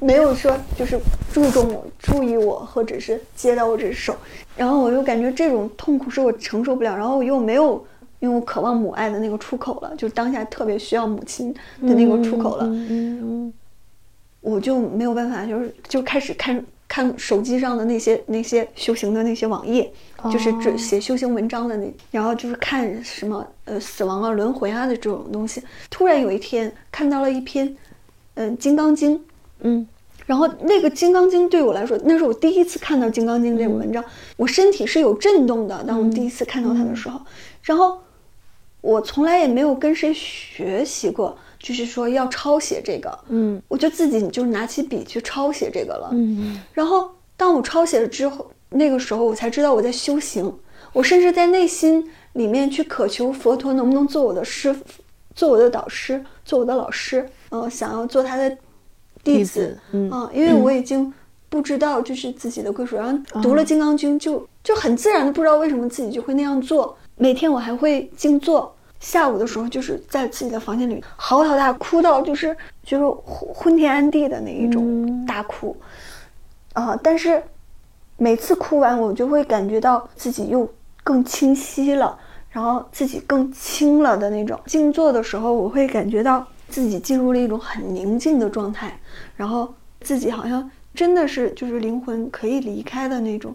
没有说就是注重我、注意我，或者是接到我这只手，然后我又感觉这种痛苦是我承受不了，然后我又没有，因为我渴望母爱的那个出口了，就当下特别需要母亲的那个出口了，
嗯
我就没有办法，就是就开始看看手机上的那些那些修行的那些网页，就是这写修行文章的那，然后就是看什么呃死亡啊、轮回啊的这种东西。突然有一天看到了一篇，嗯、金刚经》，
嗯。
然后那个《金刚经》对我来说，那是我第一次看到《金刚经》这个文章，我身体是有震动的。当我第一次看到它的时候，然后我从来也没有跟谁学习过，就是说要抄写这个，
嗯
我就自己就拿起笔去抄写这个了。
嗯
然后当我抄写了之后，那个时候我才知道我在修行，我甚至在内心里面去渴求佛陀能不能做我的师傅，做我的导师，做我的老师，呃，想要做他的弟
弟
子
子，嗯
啊，因为我已经不知道就是自己的归属，然后读了《金刚经》就就很自然的不知道为什么自己就会那样做。每天我还会静坐，下午的时候就是在自己的房间里嚎啕大哭到就是就是昏昏天暗地的那一种大哭，啊，但是每次哭完我就会感觉到自己又更清晰了，然后自己更轻了的那种。静坐的时候，我会感觉到自己进入了一种很宁静的状态，然后自己好像真的是就是灵魂可以离开的那种。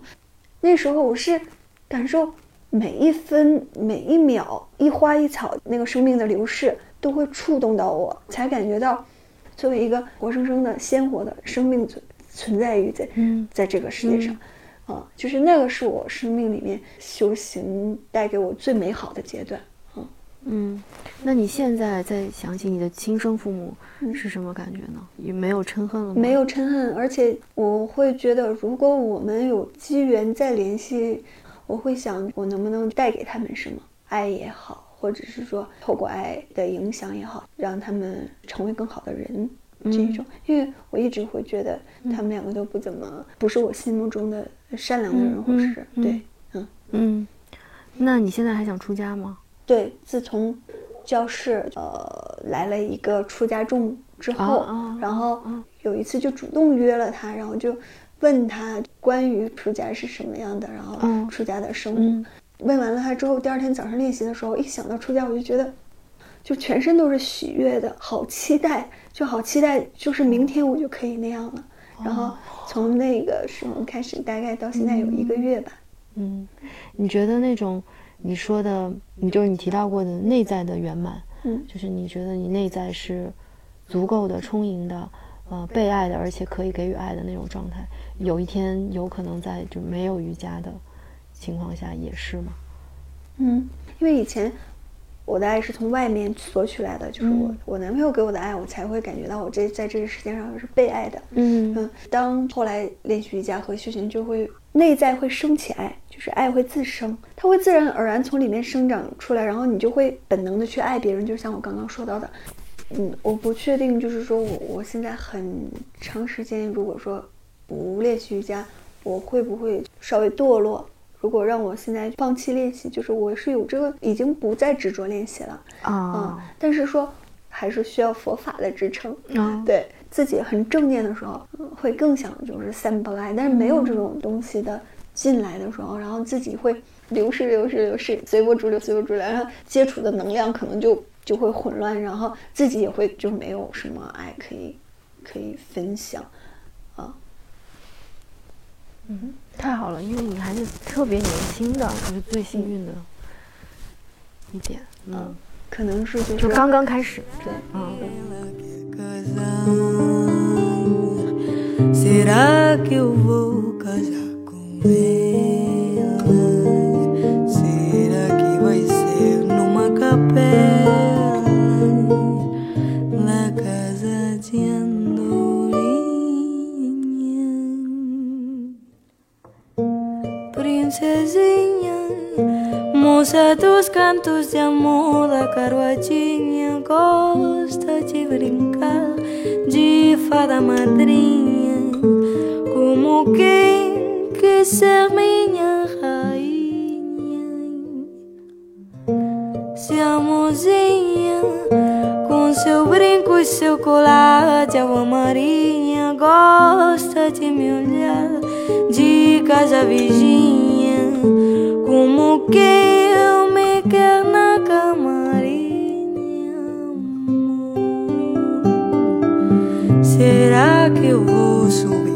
那时候我是感受每一分每一秒一花一草那个生命的流逝都会触动到我，才感觉到作为一个活生生的鲜活的生命存存在于在
嗯
在这个世界上。啊，就是那个是我生命里面修行带给我最美好的阶段。
嗯，那你现在再想起你的亲生父母是什么感觉呢？也没有嗔恨了吗？
没有嗔恨，而且我会觉得，如果我们有机缘再联系，我会想我能不能带给他们什么爱也好，或者是说透过爱的影响也好，让他们成为更好的人。这种，因为我一直会觉得他们两个都不怎么，不是我心目中的善良的人，或者是
嗯
对，嗯，
嗯，那你现在还想出家吗？
对。自从教室呃来了一个出家众之后，然后有一次就主动约了他，然后就问他关于出家是什么样的，然后
嗯
出家的生活。
嗯
问完了他之后，第二天早上练习的时候，一想到出家，我就觉得。就全身都是喜悦的，好期待，就好期待，就是明天我就可以那样了。然后从那个时候开始，大概到现在有一个月吧。
嗯，你觉得那种你说的，你就是你提到过的内在的圆满，
嗯
就是你觉得你内在是足够的、充盈的，呃，被爱的，而且可以给予爱的那种状态，有一天有可能在就没有瑜伽的情况下也是嘛？
嗯，因为以前我的爱是从外面索取来的，就是我、我男朋友给我的爱，我才会感觉到我这在这个世界上是被爱的。
嗯
嗯，当后来练习瑜伽和修行，就会内在会升起爱，就是爱会自生，它会自然而然从里面生长出来，然后你就会本能的去爱别人，就像我刚刚说到的。嗯，我不确定，就是说我我现在很长时间，如果说不练习瑜伽，我会不会稍微堕落？如果让我现在放弃练习，就是我是有这个已经不再执着练习了，嗯
啊，，
但是说还是需要佛法的支撑。
啊
对自己很正念的时候，嗯会更想就是散不来，但是没有这种东西的进来的时候，然后自己会流失流失流失，随波逐流随波逐流，然后接触的能量可能就就会混乱，然后自己也会就没有什么爱可以可以分享啊。
嗯太好了，因为你还是特别年轻的，就是最幸运的一点，嗯，
可能是就是
就刚刚开始，
对，
嗯。
Princesinha, moça dos cantos de amor da carruadinha, gosta de brincar de fada madrinha, como quem quer ser minha rainha. Se a mozinha, com seu brinco e seu colar de água marinha, gosta gosta de me olhar de casa vizinha, como quem eu me quer na camarinha. Será que eu vou subir